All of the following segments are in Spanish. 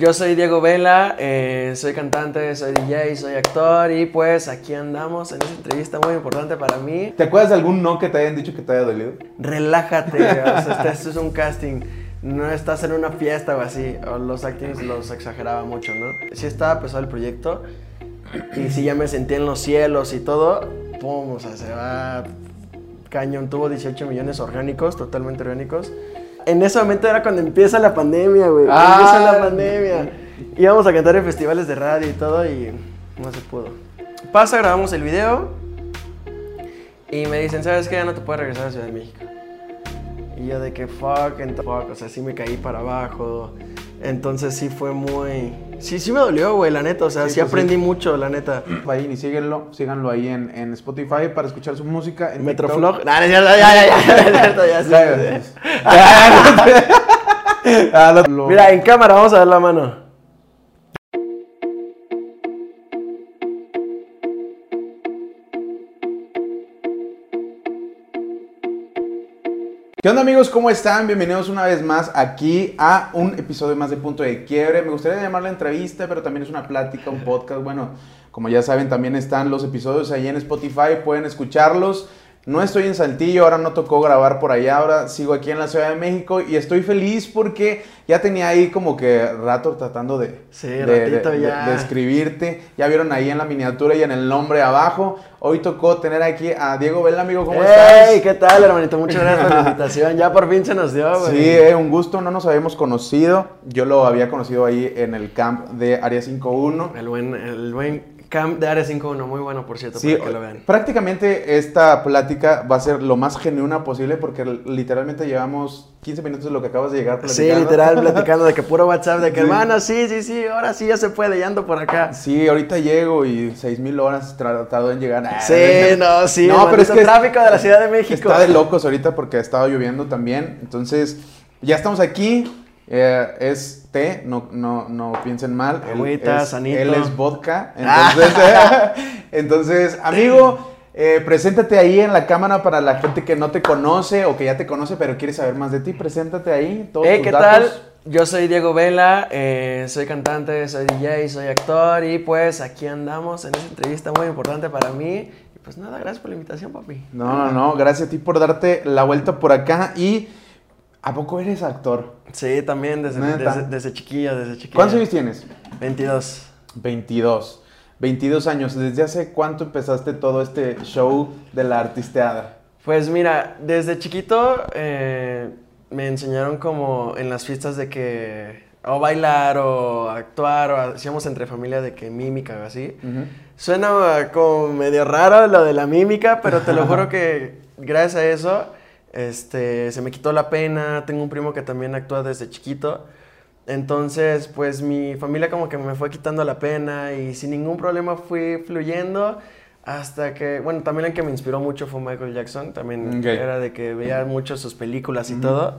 Yo soy Diego Vela, eh, soy cantante, soy DJ, soy actor y pues aquí andamos en esta entrevista muy importante para mí. ¿Te acuerdas de algún no que te hayan dicho que te haya dolido? Relájate, o sea, este, esto es un casting, no estás en una fiesta o así, o los actings los exageraba mucho, ¿no? Sí estaba pesado el proyecto y sí ya me sentí en los cielos y todo, pum, o sea, se va cañón, tuvo 18 millones orgánicos, totalmente orgánicos. En ese momento era cuando empieza la pandemia, güey. Ah. Empieza la pandemia. Íbamos a cantar en festivales de radio y todo y no se pudo. Pasa, grabamos el video y me dicen, ¿sabes qué? Ya no te puedes regresar a Ciudad de México. Y yo de que fuck, and fuck, o sea, sí me caí para abajo. Entonces sí fue muy... Sí, sí me dolió, güey, la neta. O sea, sí, Sí, pues aprendí sí. mucho, la neta. Vayan y síguenlo, síganlo ahí en, en Spotify para escuchar su música. En Metroflog. Nah, no ya, ya, ya, ya, ya, Ya. Ah, lo- Mira, en cámara, vamos a ver la mano. ¿Qué onda amigos? ¿Cómo están? Bienvenidos una vez más aquí a un episodio más de Punto de Quiebre. Me gustaría llamarla entrevista, pero también es una plática, un podcast. Bueno, como ya saben, también están los episodios ahí en Spotify, pueden escucharlos. No estoy en Saltillo, ahora no tocó grabar por allá, ahora sigo aquí en la Ciudad de México y estoy feliz porque ya tenía ahí como que rato tratando de, Sí, de, ya. de escribirte. Ya vieron ahí en la miniatura y en el nombre abajo. Hoy tocó tener aquí a Diego Vela, amigo, ¿cómo estás? ¡Ey! ¿Qué tal, hermanito? Muchas gracias por la invitación. Ya por fin se nos dio, güey. Sí, eh, un gusto, no nos habíamos conocido. Yo lo había conocido ahí en el camp de Área 51. El buen, el buen camp de Área 51, muy bueno, por cierto, Sí, para que lo vean. prácticamente esta plática va a ser lo más genuina posible porque literalmente llevamos 15 minutos de lo que acabas de llegar Sí, literal, platicando de que puro WhatsApp, de que Sí. hermano, sí, sí, sí, ahora sí ya se puede, ya ando por acá. Sí, ahorita llego y 6000 horas tratado en llegar. Sí, no, sí, No, pero es que tráfico de la Ciudad de México. Está de locos ahorita porque ha estado lloviendo también. Entonces, ya estamos aquí. Eh, es té, no, no, no piensen mal. Él Agüita, es- sanito. Él es vodka. Entonces, entonces amigo, eh, preséntate ahí en la cámara para la gente que no te conoce o que ya te conoce pero quiere saber más de ti. Preséntate ahí. Todos Hey, tus ¿qué datos. tal? Yo soy Diego Vela, eh, soy cantante, soy DJ, soy actor y pues aquí andamos en esta entrevista muy importante para mí. Y pues nada, gracias por la invitación, papi. No, no, no. Gracias a ti por darte la vuelta por acá. Y, ¿a poco eres actor? Sí, también desde, desde chiquilla, desde chiquilla. ¿Cuántos años tienes? 22. 22. 22 años. ¿Desde hace cuánto empezaste todo este show de la artisteada? Pues mira, desde chiquito eh, me enseñaron como en las fiestas de que o bailar o actuar o hacíamos entre familia de que mímica o así. Suena como medio raro lo de la mímica, pero te lo juro que gracias a eso este, se me quitó la pena. Tengo un primo que también actúa desde chiquito. Entonces, pues mi familia como que me fue quitando la pena y sin ningún problema fui fluyendo hasta que, bueno, también el que me inspiró mucho fue Michael Jackson. También Ok. era de que veía mucho sus películas y todo.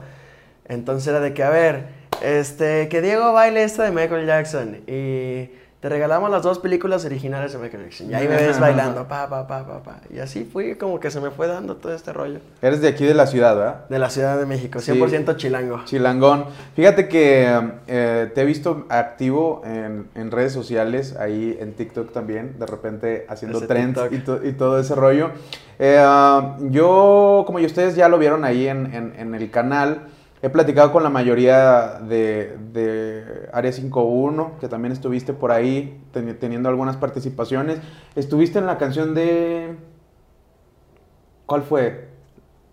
Entonces era de que, a ver, este, que Diego baile esta de Michael Jackson y te regalamos las dos películas originales de Michael Jackson. Y ahí me ves bailando, pa, pa, pa, pa, pa. Y así fui como que se me fue dando todo este rollo. Eres de aquí de la ciudad, ¿verdad? De la Ciudad de México, Sí. 100% chilango. Chilangón. Fíjate que eh, te he visto activo en, en redes sociales, ahí en TikTok también, de repente haciendo Ese trends y, to- y todo ese rollo. Eh, ah, yo, como ustedes ya lo vieron ahí en, en- en el canal, he platicado con la mayoría de, de Área 51, que también estuviste por ahí teni- teniendo algunas participaciones. Estuviste en la canción de... ¿Cuál fue?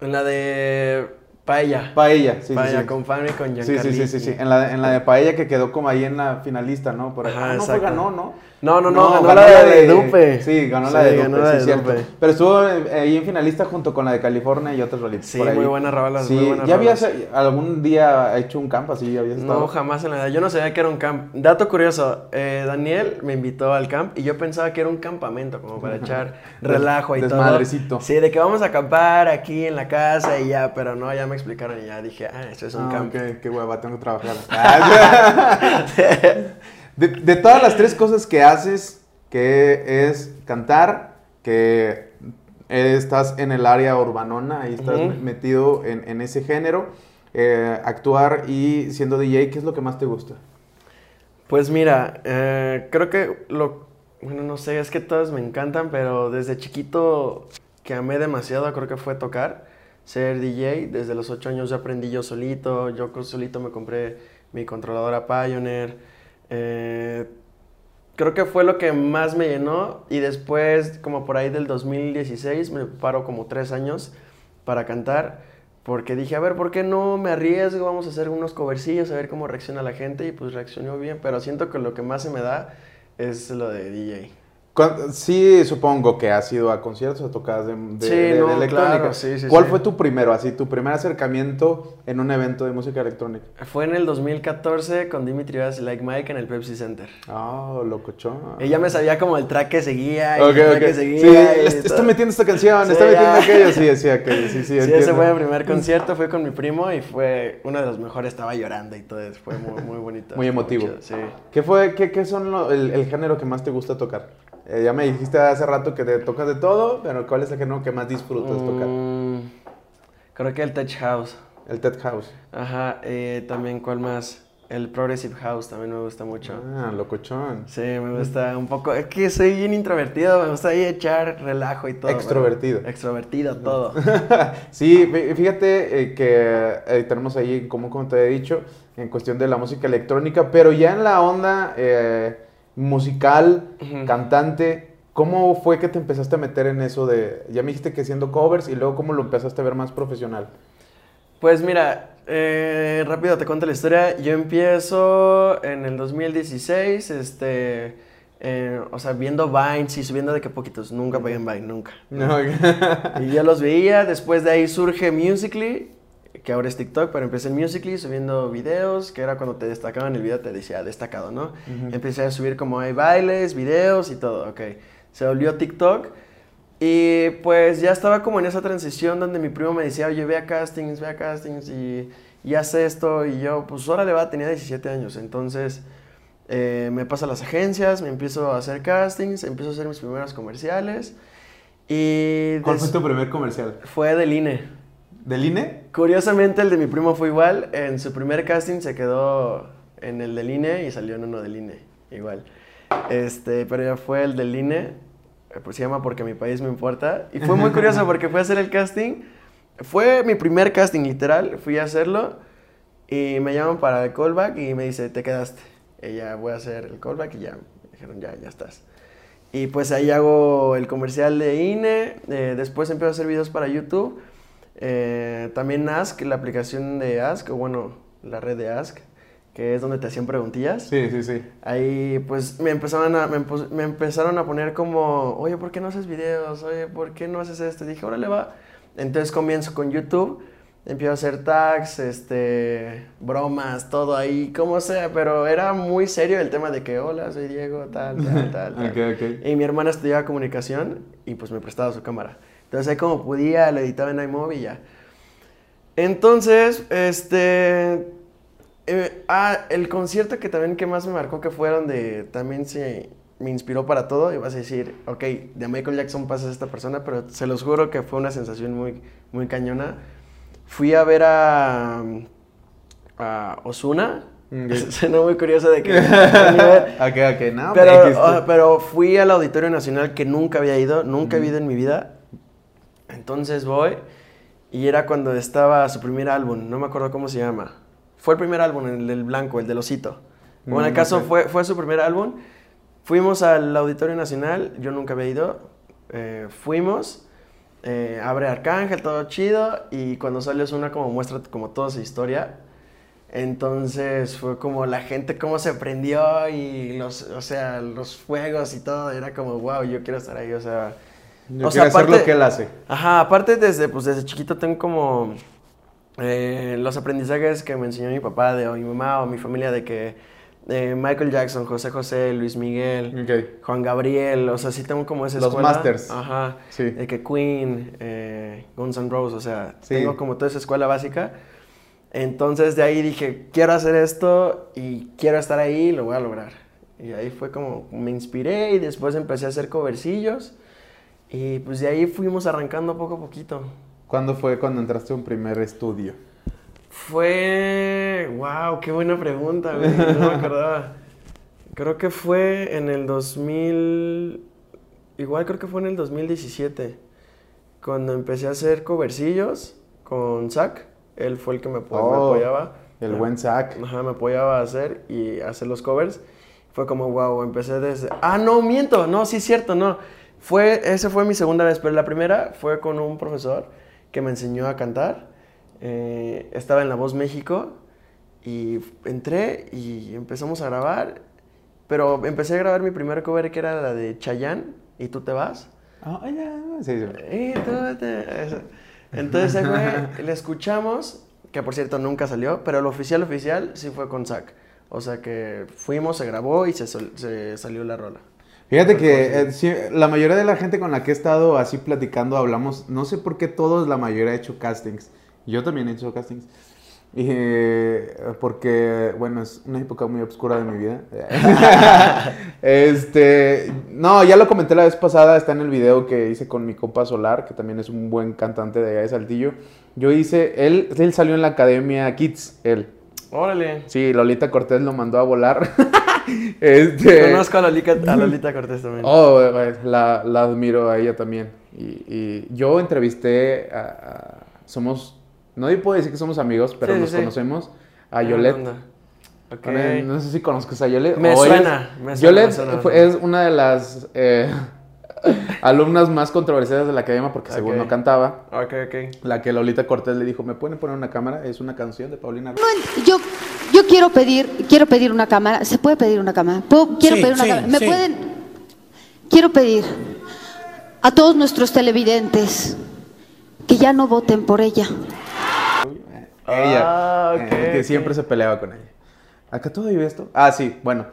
En la de Paella. Paella, sí, sí, Paella sí. con Fanny y con Sí, sí, Giancarlo. sí, sí, sí. En la, en la de Paella que quedó como ahí en la finalista, ¿no? Por ahí. Ajá, Ah, no fue ganó, ¿no? No, no, no, ganó la de Dupe. Sí, ganó Sí, la de Dupe, ganó la sí, de cierto. Dupe. Pero estuvo eh, ahí en finalista junto con la de California y otras rolitas Sí, por ahí. muy buenas rolas, Sí, muy buenas ¿ya habías eh, algún día hecho un camp así? ¿Habías estado? No, jamás en la vida. Yo no sabía que era un camp. Dato curioso, eh, Daniel me invitó al camp y yo pensaba que era un campamento, como para echar relajo y todo. Desmadrecito. Sí, de que vamos a acampar aquí en la casa y ya, pero no, ya me explicaron y ya dije, ah, esto es un Ah, camp. ok, qué hueva, tengo que trabajar. De, de todas las tres cosas que haces, que es cantar, que estás en el área urbanona, ahí estás metido en, en ese género, eh, actuar y siendo DJ, ¿qué es lo que más te gusta? Pues mira, eh, creo que lo, bueno, no sé, es que todos me encantan, pero desde chiquito que amé demasiado, creo que fue tocar, ser DJ. Desde los 8 años ya aprendí yo solito, yo solito me compré mi controladora Pioneer. Eh, creo que fue lo que más me llenó y después, como por ahí del 2016, me paro como tres años para cantar porque dije, a ver, ¿por qué no me arriesgo? Vamos a hacer unos covercillos, a ver cómo reacciona la gente. Y pues reaccionó bien, pero siento que lo que más se me da es lo de DJ. Sí, supongo que has ido a conciertos o tocadas de, de, sí, no, Claro, sí, sí, ¿Cuál fue tu primero, así, tu primer acercamiento en un evento de música electrónica? Fue en el 2014 con Dimitri Vegas y Like Mike en el Pepsi Center. Ah, oh, locochón. Ella me sabía como el track que seguía y el track que seguía. Sí, está metiendo esta canción, está metiendo aquello. Sí, sí, aquello, sí, sí, Sí, ese fue el primer concierto, fue con mi primo y fue uno de los mejores, estaba llorando y todo, fue muy, muy bonito. muy emotivo. sí. ¿Qué fue, qué, qué son el, el género que más te gusta tocar? Eh, ya me dijiste hace rato que te tocas de todo, pero ¿cuál es el género que más disfrutas tocar? Mm, creo que el Tech House. El Tech House. Ajá, eh, también cuál más. El Progressive House también me gusta mucho. Ah, locochón. Sí, me gusta un poco. Es que soy bien introvertido, me gusta ahí echar relajo y todo. Extrovertido. extrovertido, todo. sí, fíjate eh, que tenemos ahí, como, como te he dicho, en cuestión de la música electrónica, pero ya en la onda musical, cantante. ¿Cómo fue que te empezaste a meter en eso de, ya me dijiste que siendo covers y luego cómo lo empezaste a ver más profesional? Pues mira, eh, rápido te cuento la historia. Yo empiezo en el 2016, este, eh, o sea, viendo Vines y subiendo de que poquitos. Nunca en Vine, nunca. y yo los veía. Después de ahí surge Musically que ahora es TikTok, pero empecé en Musical.ly subiendo videos, que era cuando te destacaban el video, te decía destacado, ¿no? Empecé a subir como hay bailes, videos y todo, ok. Se volvió TikTok y pues ya estaba como en esa transición donde mi primo me decía, oye, ve a castings, ve a castings y, y hace esto y yo, pues ahora le va, tenía 17 años, entonces... Eh, me paso a las agencias, me empiezo a hacer castings, empiezo a hacer mis primeros comerciales. Y ¿Cuál fue tu primer comercial? Fue del INE. ¿Del INE? Curiosamente, el de mi primo fue igual. En su primer casting se quedó en el del INE y salió en uno del INE, igual. Este, pero ya fue el del INE, eh, pues se llama Porque mi país me importa. Y fue muy curioso porque fui a hacer el casting. Fue mi primer casting, literal. Fui a hacerlo y me llaman para el callback y me dice, te quedaste. Y ya voy a hacer el callback y ya dijeron, ya, ya estás. Y pues ahí hago el comercial de INE. Eh, después empiezo a hacer videos para YouTube. Eh, también Ask, la aplicación de Ask, o bueno, la red de Ask, que es donde te hacían preguntillas. Sí, sí, sí. Ahí pues me empezaron a, me, empezaron a poner como, oye, ¿por qué no haces videos? Oye, ¿por qué no haces esto? Y dije, órale, va. Entonces comienzo con YouTube, empiezo a hacer tags, este, bromas, todo ahí, como sea, pero era muy serio el tema de que, hola, soy Diego, tal, tal, tal. tal. Y mi hermana estudiaba comunicación y pues me prestaba su cámara. Entonces ahí como podía, lo editaba en iMovie y ya. Entonces, este... Eh, ah, el concierto que también que más me marcó que fue donde también se me inspiró para todo y vas a decir, ok, de Michael Jackson pasas a esta persona, pero se los juro que fue una sensación muy, muy cañona. Fui a ver a, a Osuna, Suena muy curioso de que... okay, okay. No, pero, ah, pero fui al Auditorio Nacional que nunca había ido, nunca he ido en mi vida. Entonces voy y era cuando estaba su primer álbum, no me acuerdo cómo se llama. Fue el primer álbum, el del blanco, el del osito. Bueno, en el mm, caso fue, fue su primer álbum. Fuimos al Auditorio Nacional, yo nunca había ido. Eh, fuimos, eh, abre Arcángel, todo chido. Y cuando salió una como muestra como toda su historia. Entonces fue como la gente cómo se prendió y los, o sea, los fuegos y todo. Era como, wow, yo quiero estar ahí, o sea o sea, aparte, lo que él hace. Ajá, aparte desde, pues desde chiquito tengo como eh, los aprendizajes que me enseñó mi papá de, o mi mamá o mi familia de que eh, Michael Jackson, José José, Luis Miguel, Juan Gabriel, o sea, sí tengo como esa Los masters. Ajá. Sí. De que Queen, eh, Guns N' Roses, o sea, tengo como toda esa escuela básica. Entonces de ahí dije, quiero hacer esto y quiero estar ahí, lo voy a lograr. Y ahí fue como me inspiré y después empecé a hacer covercillos. Y pues de ahí fuimos arrancando poco a poquito. ¿Cuándo fue cuando entraste a un primer estudio? Fue. ¡Wow! ¡Qué buena pregunta, güey! No me acordaba. Creo que fue en el 2000. Igual creo que fue en el 2017. Cuando empecé a hacer covercillos con Zach. Él fue el que me, apo- me Oh, apoyaba. El buen Zack. Ajá, me apoyaba a hacer y hacer los covers. Fue como, wow, empecé desde... Ah, no, miento, no, sí es cierto, no. Fue, esa fue mi segunda vez, pero la primera fue con un profesor que me enseñó a cantar. Eh, estaba en La Voz México y entré y empezamos a grabar. Pero empecé a grabar mi primer cover que era la de Chayanne y tú te vas. Ah, ya, sí, sí. Y tú te- eso. Entonces, güey, le escuchamos, que por cierto nunca salió, pero el oficial oficial sí fue con Zack. O sea que fuimos, se grabó y se, se salió la rola. Fíjate que eh, sí, la mayoría de la gente con la que he estado así platicando, hablamos, no sé por qué todos, la mayoría ha hecho castings. Yo también he hecho castings. Y, eh, porque, bueno, es una época muy oscura de mi vida. este, no, ya lo comenté la vez pasada, está en el video que hice con mi compa Solar, que también es un buen cantante de allá de Saltillo. Yo hice, él, él salió en la Academia Kids, él. Órale. Sí, Lolita Cortés lo mandó a volar. este, Conozco a Lolita, a Lolita Cortés también. Oh, la, la admiro a ella también. Y, y yo entrevisté a, a- Somos... No puedo decir que somos amigos, pero Sí, nos sí. conocemos. A Yolette. onda. Ok. Eh, No sé si conozcas a Yolette. Me suena, me suena, Yolette me suena, me fue- suena. es una de las eh, alumnas más controversiales de la academia porque según Ok. no cantaba. Ok, ok. La que Lolita Cortés le dijo, ¿me pueden poner una cámara? Es una canción de Paulina. Yo, yo quiero pedir, quiero pedir una cámara. ¿Se puede pedir una cámara? ¿Puedo- quiero Sí, pedir una sí, cámara. ¿Me sí. pueden? Quiero pedir a todos nuestros televidentes que ya no voten por ella. Ella, Ah, eh, que siempre se peleaba con ella. ¿Acá todo vive esto? Ah, sí, bueno.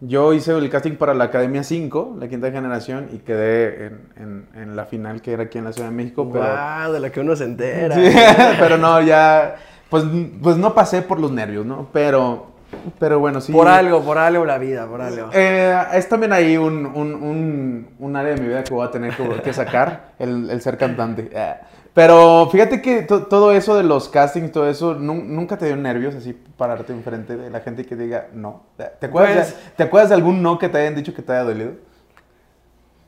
Yo hice el casting para la Academia 5, la quinta generación, y quedé en, en- en la final que era aquí en la Ciudad de México, pero... Wow, de la que uno se entera. Sí, pero no, ya... Pues, pues no pasé por los nervios, ¿no? Pero, pero bueno, sí. Por algo, por algo la vida, por algo. Eh, es también ahí un, un, un, un área de mi vida que voy a tener que, que sacar, el, el ser cantante. Eh, Pero fíjate que to- todo eso de los castings, todo eso, nu- nunca te dio nervios así pararte enfrente de la gente y que diga no. ¿Te acuerdas, Pues- de, ¿Te acuerdas de algún no que te hayan dicho que te haya dolido?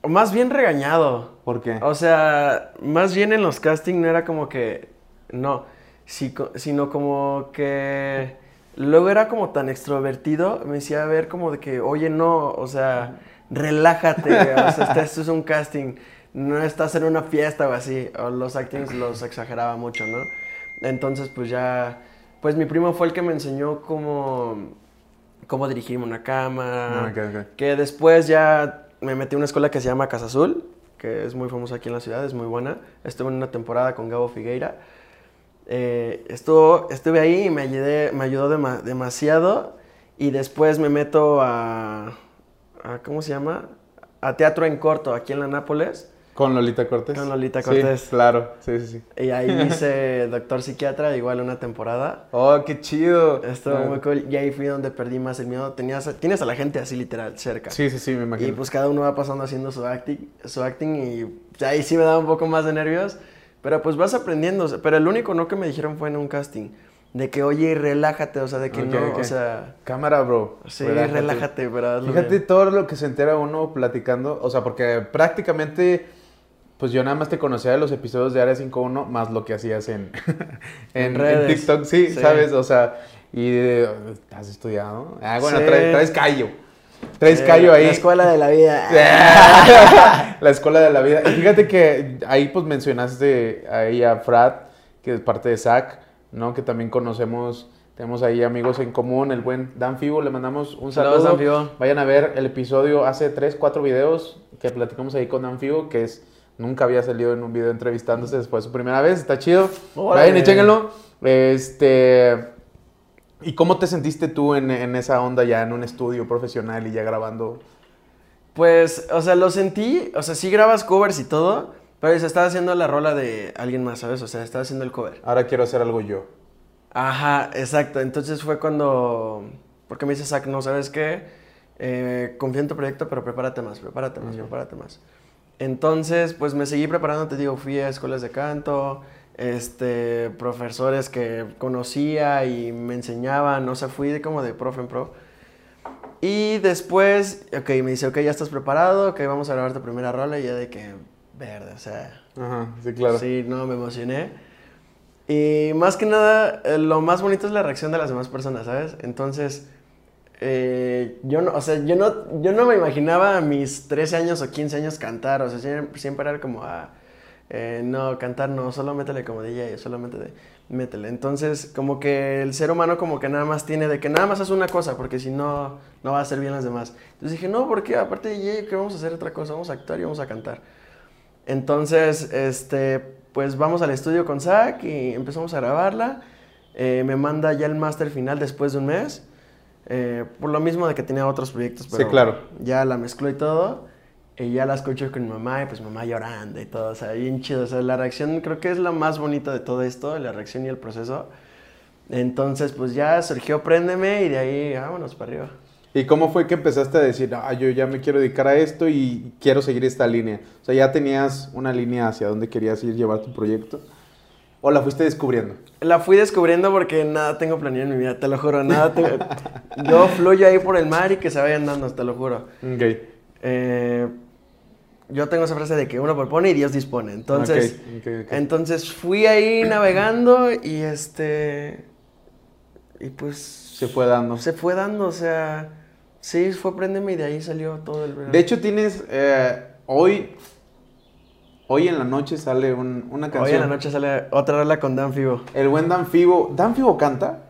Más bien regañado. ¿Por qué? O sea, más bien en los castings no era como que. No. sino como que. Luego era como tan extrovertido. Me decía a ver como de que, oye, no, o sea, relájate. o sea, esto es un casting. No estás en una fiesta o así. O los actings los exageraba mucho, ¿no? Entonces, pues ya. Pues mi primo fue el que me enseñó cómo. Cómo dirigirme una cámara. Ah. Que después ya me metí a una escuela que se llama Casa Azul, que es muy famosa aquí en la ciudad, es muy buena. Estuve en una temporada con Gabo Figueira. Eh, estuvo, estuve ahí y me, ayudé, me ayudó dema- demasiado. Y después me meto a, a- ¿Cómo se llama? A teatro en corto, aquí en la Nápoles. Con Lolita Cortés. Con Lolita Sí, Cortés. claro, sí, sí, sí. Y ahí hice doctor psiquiatra, igual una temporada. Oh, qué chido. Estuvo Ah. muy cool. Y ahí fui donde perdí más el miedo. Tenías, tienes a la gente así literal, cerca. Sí, sí, sí, me imagino. Y pues cada uno va pasando haciendo su acting, su acting y pues, ahí sí me daba un poco más de nervios. Pero pues vas aprendiendo. Pero el único no que me dijeron fue en un casting. De que, oye, relájate, o sea, de que no, o sea... Cámara, bro. Sí, relájate, pero hazlo Fíjate bien. todo lo que se entera uno platicando, o sea, porque prácticamente, pues yo nada más te conocía de los episodios de Área 51, más lo que hacías en, en, En en redes. TikTok, sí, Sí. ¿sabes? O sea, y de, ¿has estudiado? Ah, bueno, Sí. traes, traes callo. Traes Eh, callo ahí. La escuela de la vida. la escuela de la vida. Y fíjate que ahí pues mencionaste ahí a Frat, que es parte de SAC, ¿no? Que también conocemos, tenemos ahí amigos en común, el buen Dan Fibo, le mandamos un saludo. Dan Fibo. Vayan a ver el episodio hace 3, 4 videos que platicamos ahí con Dan Fibo, que es, nunca había salido en un video entrevistándose, fue su primera vez, está chido. Vayan y chéquenlo. Este... ¿Y cómo te sentiste tú en, en esa onda ya en un estudio profesional y ya grabando? Pues, o sea, lo sentí, o sea, sí grabas covers y todo, pero se estaba haciendo la rola de alguien más, ¿sabes? O sea, estaba haciendo el cover. Ahora quiero hacer algo yo. Ajá, exacto. Entonces fue cuando, porque me dice Zach, no, ¿sabes qué? Eh, confía en tu proyecto, pero prepárate más, prepárate más, prepárate más. Entonces, pues me seguí preparando, te digo, fui a escuelas de canto, este, profesores que conocía y me enseñaban, o sea, fui de como de profe en pro. Y después, ok, me dice, ok, ya estás preparado, ok, vamos a grabar tu primera rola. Y yo de que, verde, o sea. Ajá, sí, claro. Sí, no, me emocioné. Y más que nada, eh, lo más bonito es la reacción de las demás personas, ¿sabes? Entonces, eh, yo no, o sea, yo no, yo no me imaginaba a mis 13 años o 15 años cantar, o sea, siempre, siempre era como, ah, eh, no, cantar no, solo métele como DJ, solo métele, métele. Entonces, como que el ser humano como que nada más tiene de que nada más hace una cosa, porque si no, no va a hacer bien las demás. Entonces dije, no, porque aparte de DJ, ¿qué vamos a hacer otra cosa? Vamos a actuar y vamos a cantar. Entonces, este, pues vamos al estudio con Zach y empezamos a grabarla. Eh, me manda ya el máster final después de un mes. Eh, por lo mismo de que tenía otros proyectos, pero Sí, claro. ya la mezcló y todo. Y ya la escucho con mi mamá y pues mamá llorando y todo, o sea, bien chido. O sea, la reacción creo que es la más bonita de todo esto, la reacción y el proceso. Entonces, pues ya surgió Préndeme y de ahí vámonos para arriba. ¿Y cómo fue que empezaste a decir, ah, yo ya me quiero dedicar a esto y quiero seguir esta línea? O sea, ¿ya tenías una línea hacia dónde querías ir llevar tu proyecto? ¿O la fuiste descubriendo? La fui descubriendo porque nada tengo planeado en mi vida, te lo juro, nada tengo... Yo fluyo ahí por el mar y que se vayan dando, te lo juro. Ok. Eh, yo tengo esa frase de que uno propone y Dios dispone. Entonces, entonces fui ahí navegando y este... Y pues... Se fue dando. Se fue dando, o sea... Sí, fue Préndeme y de ahí salió todo el verano. De hecho, tienes, eh, hoy, hoy en la noche sale un- una canción. Hoy en la noche sale otra rola con Dan Fibo. El buen Dan Fibo. ¿Dan Fibo canta?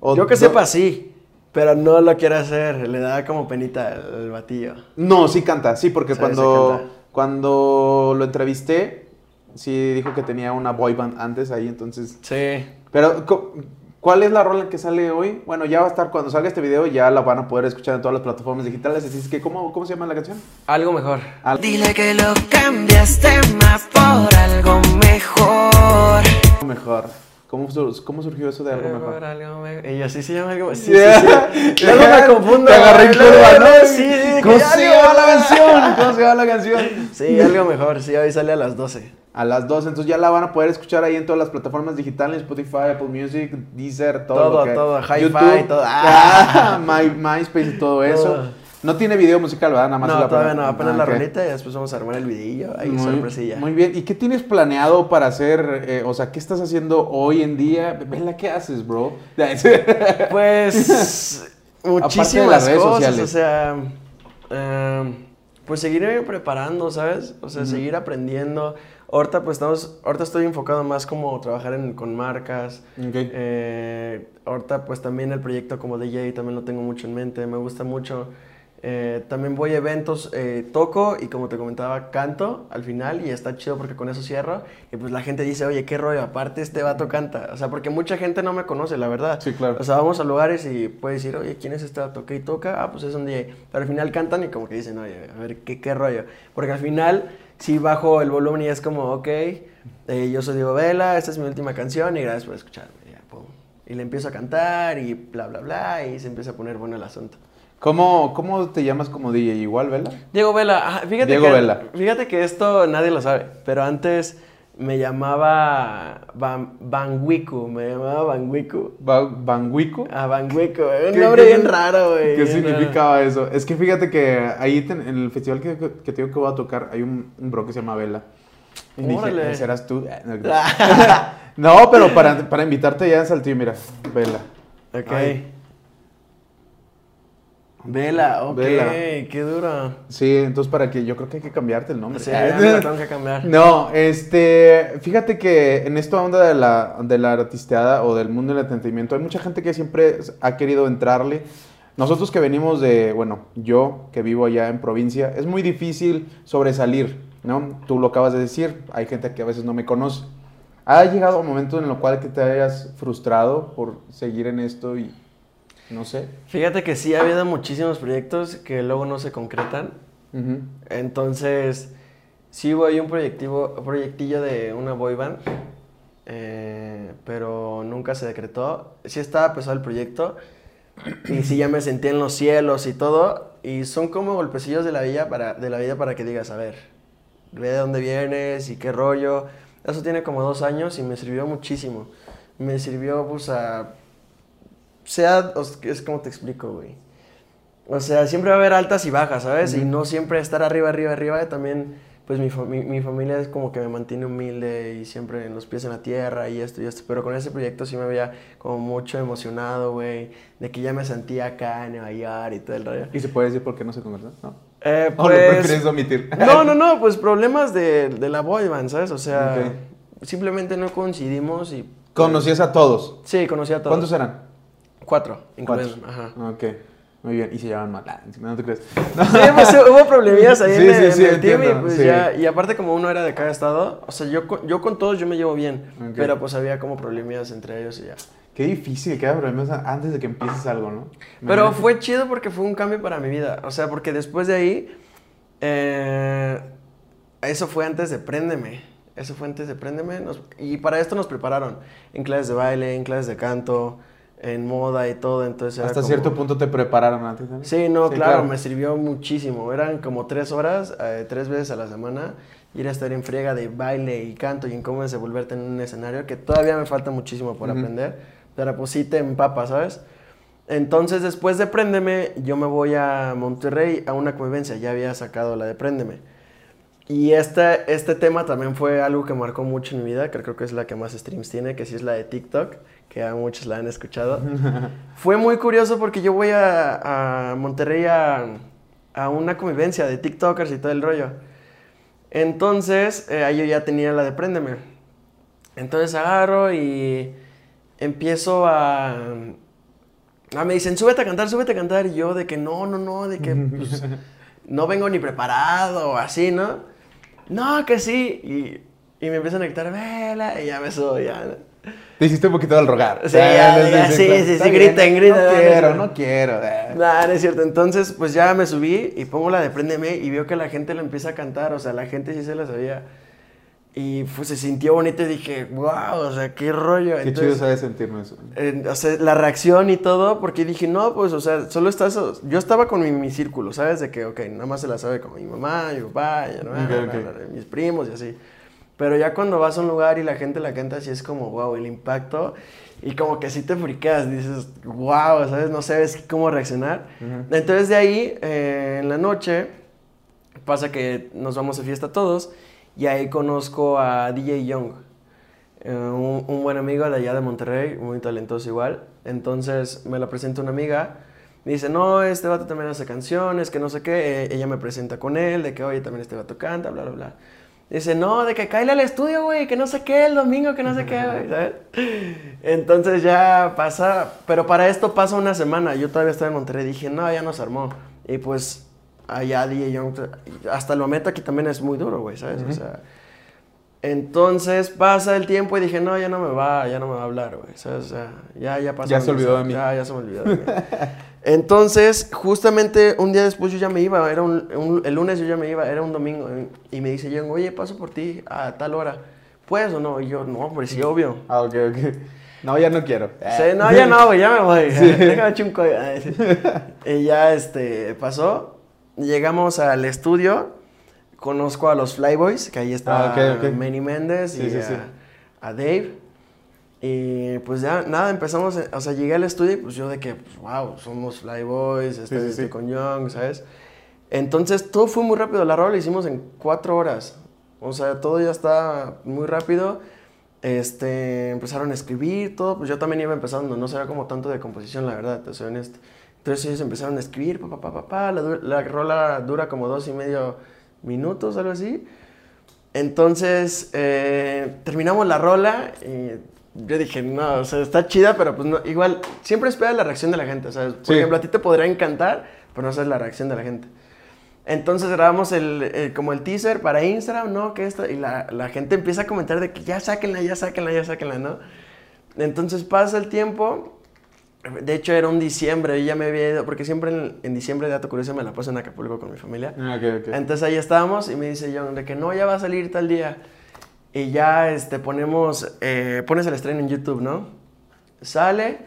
¿O Yo que sepa sí, pero no lo quiere hacer. Le da como penita el, el batillo. No, sí canta, sí, porque cuando. Cuando lo entrevisté, sí dijo que tenía una boy band antes ahí, entonces... Sí. Pero, ¿cuál es la rola que sale hoy? Bueno, ya va a estar, cuando salga este video, ya la van a poder esescuchar en todas las plataformas digitales, así es que, ¿cómo, cómo se llama la canción? Algo mejor. Al- Dile que lo cambiaste más por algo mejor. mejor. ¿Cómo, cómo surgió eso de algo mejor? Algo mejor. Y así se llama algo Sí, Yeah. sí, sí. Luego me confundo. Te agarré en curva, ¿no? Sí, sí, ¿Cómo se llama la canción? ¿Cómo se llama la canción? Sí, algo mejor. Sí, hoy sale a las 12. A las 12, entonces ya la van a poder escuchar ahí en todas las plataformas digitales, Spotify, Apple Music, Deezer, todo. Todo, lo que- todo, Hi-Fi, YouTube, todo. Ah, My, MySpace y todo eso. Todo. No tiene video musical, ¿verdad? Nada más No, la todavía no. Apenas Ah, la ok. rolita y después vamos a armar el videillo. Ahí, Muy- sorpresilla. Muy bien. ¿Y qué tienes planeado para hacer? eh, o sea, ¿qué estás haciendo hoy en día? Vela, ¿qué haces, bro? Pues muchísimas redes cosas, sociales. o sea, em, pues seguirme preparando, ¿sabes? O sea, seguir aprendiendo. Ahorita pues estamos, ahorita estoy enfocado más como trabajar en- con marcas. Ok. Eh, ahorita pues también el proyecto como DJ también lo tengo mucho en mente, me gusta mucho. Eh, también voy a eventos, eh, toco y como te comentaba, canto al final y está chido porque con eso cierro. Y pues la gente dice, oye, qué rollo, aparte este vato canta. O sea, porque mucha gente no me conoce, la verdad. Sí, claro. O sea, vamos a lugares y puede decir, oye, ¿quién es este vato? ¿Qué toca? Ah, pues es un DJ. Pero al final cantan y como que dicen, oye, a ver, ¿qué, qué rollo? Porque al final, si bajo el volumen y es como, ok, eh, yo soy Diego Vela, esta es mi última canción y gracias por escucharme. Ya, pum. Y le empiezo a cantar y bla, bla, bla, y se empieza a poner bueno el asunto. ¿Cómo, ¿Cómo te llamas como DJ? ¿Igual, Vela? Diego Vela, ajá, fíjate, Diego que, Vela. fíjate que esto nadie lo sabe, pero antes me llamaba Ban, Banwiku, me llamaba Banwiku. Ba- ¿Banguico? Ah, Banwiku, un ¿Qué- nombre bien raro, güey. ¿Qué raro. significaba eso? Es que fíjate que ahí ten- en el festival que, que te digo que voy a tocar hay un, un bro que se llama Vela. Y dije, Órale. "¿Ese eras tú? no, pero para, para invitarte ya en Saltillo, mira, Vela. Ok. Ay. Vela, ok, Vela. qué duro. Sí, entonces para que yo creo que hay que cambiarte el nombre. Sí, ya me lo tengo que cambiar. No, este, fíjate que en esta onda de la, de la artisteada o del mundo del entretenimiento hay mucha gente que siempre ha querido entrarle. Nosotros que venimos de, bueno, yo que vivo allá en provincia, es muy difícil sobresalir, ¿no? Tú lo acabas de decir, hay gente que a veces no me conoce. ¿Ha llegado un momento en el cual que te hayas frustrado por seguir en esto y no sé? Fíjate que sí ha habido muchísimos proyectos que luego no se concretan. Entonces, sí hubo ahí un proyectivo, proyectillo de una boy band, eh, pero nunca se decretó. Sí estaba pesado el proyecto y sí ya me sentí en los cielos y todo. Y son como golpecillos de la vida para, de la vida para que digas, a ver, ve de dónde vienes y qué rollo. Eso tiene como dos años y me sirvió muchísimo. Me sirvió, pues, a... Sea, os- es como te explico, güey. O sea, siempre va a haber altas y bajas, ¿sabes? Y no siempre estar arriba, arriba, arriba. También, pues mi, mi, mi familia es como que me mantiene humilde y siempre en los pies en la tierra y esto y esto. Pero con ese proyecto sí me había como mucho emocionado, güey. De que ya me sentía acá en Nueva York y todo el rollo. ¿Y se puede decir por qué no se conversó? No. Eh, ¿O lo prefieres omitir? No, no, no, pues problemas de, de la boy band, ¿sabes? O sea, Ok. simplemente no coincidimos y... Conocías a todos. Sí, conocí a todos. ¿Cuántos eran? Cuatro, Cuatro. Ajá. Ok. Muy bien. Y se llevaban mal. Ah, no te crees. Sí, pues hubo problemillas ahí Sí, en, sí, en sí, el team y pues ya, y aparte como uno era de cada estado, o sea, yo, con- yo con todos yo me llevo bien, pero pues había como problemillas entre ellos y ya. Qué difícil que haya problemas antes de que empieces algo, ¿no? Pero fue chido porque fue un cambio para mi vida, o sea, porque después de ahí, eh, eso fue antes de Préndeme, eso fue antes de Préndeme, nos- y para esto nos prepararon en clases de baile, en clases de canto, en moda y todo, entonces era Hasta como- cierto punto te prepararon antes. ¿no? Sí, no, claro, me sirvió muchísimo. Eran como tres horas, eh, tres veces a la semana, ir a estar en friega de baile y canto y en cómo desenvolverte en un escenario, que todavía me falta muchísimo por aprender, pero pues sí te empapa, ¿sabes? Entonces, después de Préndeme, yo me voy a Monterrey a una convivencia, ya había sacado la de Préndeme. Y este, este tema también fue algo que marcó mucho en mi vida, que creo que es la que más streams tiene, que sí es la de TikTok, que a muchos la han escuchado. fue muy curioso porque yo voy a, a Monterrey a, a una convivencia de TikTokers y todo el rollo. Entonces, eh, ahí yo ya tenía la de Préndeme. Entonces agarro y empiezo a... Ah, me dicen, súbete a cantar, súbete a cantar. Y yo de que no, no, no, de que pues, no vengo ni preparado así, ¿no? No, que sí. Y, y me empiezan a gritar, vela, y ya me subo, ya. Te hiciste un poquito del rogar. Sí, ya, ya, sí, sí, sí, Está griten, griten, No no, quiero, no. quiero. eh. Nah, no es cierto. Entonces, pues ya me subí y pongo la de Préndeme y veo que la gente lo empieza a cantar. O sea, la gente sí se la sabía. Y pues se sintió bonito y dije, wow, o sea, qué rollo. Qué chido Entonces, sabe sentirme eso. eh, o sea, la reacción y todo, porque dije, no, pues, o sea, solo estás. Yo estaba con mi, mi círculo, ¿sabes? De que, ok, nada más se la sabe con mi mamá, mi papá, mi hermana, Ok, ok. la- la- mis primos y así. Pero ya cuando vas a un lugar y la gente la canta, así es como, wow, el impacto. Y como que sí te friqueas, dices, wow, ¿sabes? No sabes cómo reaccionar. Ujú. Entonces de ahí, eh, en la noche, pasa que nos vamos a fiesta todos y ahí conozco a DJ Young, eh, un, un buen amigo de allá de Monterrey, muy talentoso igual. Entonces me la presenta una amiga, me dice, no, este vato también hace canciones, que no sé qué, Eh, ella me presenta con él, de que, oye, también este vato canta, bla, bla, bla. Dice, no, de que cállale al estudio, güey, que no sé qué, el domingo, que no sé qué, güey, ¿sabes? Entonces ya pasa, pero para esto pasa una semana, yo todavía estaba en Monterrey, dije, no, ya nos armó. Y pues allá DJ Young, hasta el momento aquí también es muy duro, güey, ¿sabes? O sea, entonces pasa el tiempo y dije, no, ya no me va, ya no me va a hablar, güey, ¿sabes? O sea, ya, ya pasó. Ya se olvidó de mí. Ya, ya se me olvidó de mí. Entonces, justamente un día después yo ya me iba, era un, un- el lunes yo ya me iba, era un domingo, y me dice Young, oye, paso por ti a tal hora, ¿puedes o no? Y yo, no, hombre, sí, obvio. Ah, ok, ok. No, ya no quiero. Sí, no, ya no, güey, ya me voy. Déjame echar un co- Ay, sí. Y ya, este, pasó. Llegamos al estudio. Conozco a los Flyboys, que ahí está Ah. Manny Méndez Sí, y sí, a, sí. a Dave. Y pues ya, nada, empezamos, eh, o sea, llegué al estudio y pues yo de que, pues, wow, somos Flyboys, este, con Young, ¿sabes? Entonces todo fue muy rápido, la rola la hicimos en cuatro horas. O sea, todo ya está muy rápido. Este, empezaron a escribir todo, pues yo también iba empezando, no sabía como tanto de composición, la verdad, te soy honesto. Entonces ellos empezaron a escribir, pa, pa, pa, pa, la, la rola dura como dos y medio minutos, algo así. Entonces, eh, terminamos la rola y yo dije, no, o sea, está chida, pero pues no, igual, siempre espera la reacción de la gente, o sea, por Sí. ejemplo, a ti te podrá encantar, pero no sabes la reacción de la gente. Entonces grabamos el, el- como el teaser para Instagram, ¿no? Que esto, y la, la gente empieza a comentar de que ya sáquenla, ya sáquenla, ya sáquenla, ¿no? Entonces pasa el tiempo. De hecho, era un diciembre, yo ya me había ido, porque siempre en, en diciembre, dato curioso, me la paso en Acapulco con mi familia. Ah, ok, ok. Entonces ahí estábamos y me dice John de que no, ya va a salir tal día. Y ya este, ponemos, eh, pones el estreno en YouTube, ¿no? Sale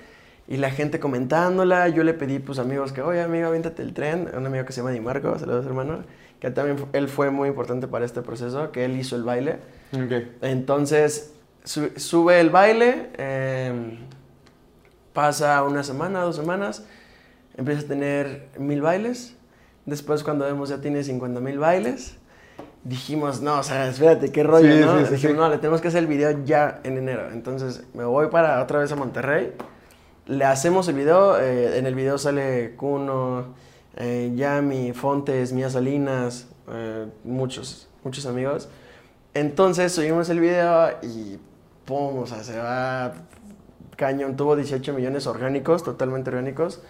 y la gente comentándola. Yo le pedí, pues, amigos que, oye, amigo, aviéntate el tren. Un amigo que se llama Di Marco, saludos, hermano. Que también él fue muy importante para este proceso, que él hizo el baile. Ok. Entonces, su- sube el baile, eh, pasa una semana, dos semanas, empieza a tener mil bailes. Después cuando vemos ya tiene 50 mil bailes. Dijimos, no, o sea, espérate, qué rollo, Sí, ¿no? sí, sí, Dijimos, no, le tenemos que hacer el video ya en enero. Entonces me voy para otra vez a Monterrey. Le hacemos el video. eh, en el video sale Kuno, eh, Yami, Fontes, Mía Salinas, eh, muchos, muchos amigos. Entonces subimos el video y pum, o sea, se va cañón. Tuvo 18 millones orgánicos, totalmente orgánicos.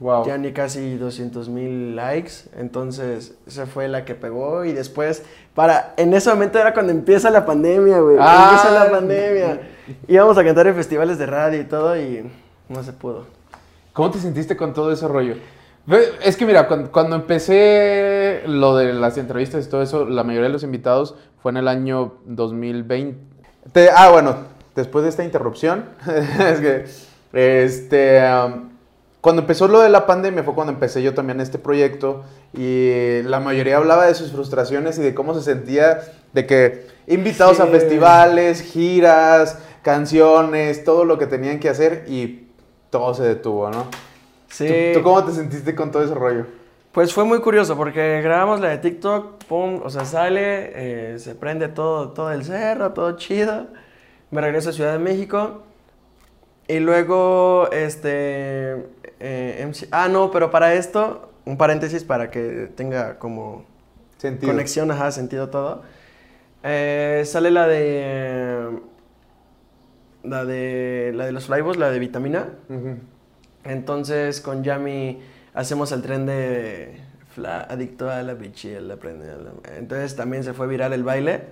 Wow. Ya ni casi 200 mil likes. Entonces, esa fue la que pegó. Y después, para. En ese momento era cuando empieza la pandemia, güey. Ah. Empieza la pandemia. Íbamos a cantar en festivales de radio y todo, y no se pudo. ¿Cómo te sentiste con todo ese rollo? Es que mira, cuando, cuando empecé lo de las entrevistas y todo eso, la mayoría de los invitados fue en el año 2020. Te- ah, bueno, después de esta interrupción, es que, este, um, cuando empezó lo de la pandemia fue cuando empecé yo también este proyecto y la mayoría hablaba de sus frustraciones y de cómo se sentía de que invitados a festivales, giras, canciones, todo lo que tenían que hacer y todo se detuvo, ¿no? Sí. ¿Tú, tú cómo te sentiste con todo ese rollo? Pues fue muy curioso porque grabamos la de TikTok, pum, o sea, sale, eh, se prende todo, todo el cerro, todo chido. Me regreso a Ciudad de México. Y luego, este. eh, MC ah, no, pero para esto, un paréntesis para que tenga como Sentido. conexión, ajá, sentido todo. Eh, sale la de. La de. La de los flyboys, la de vitamina. Entonces con Yami hacemos el tren de fla, adicto a la bichi, la prende. Entonces también se fue viral el baile.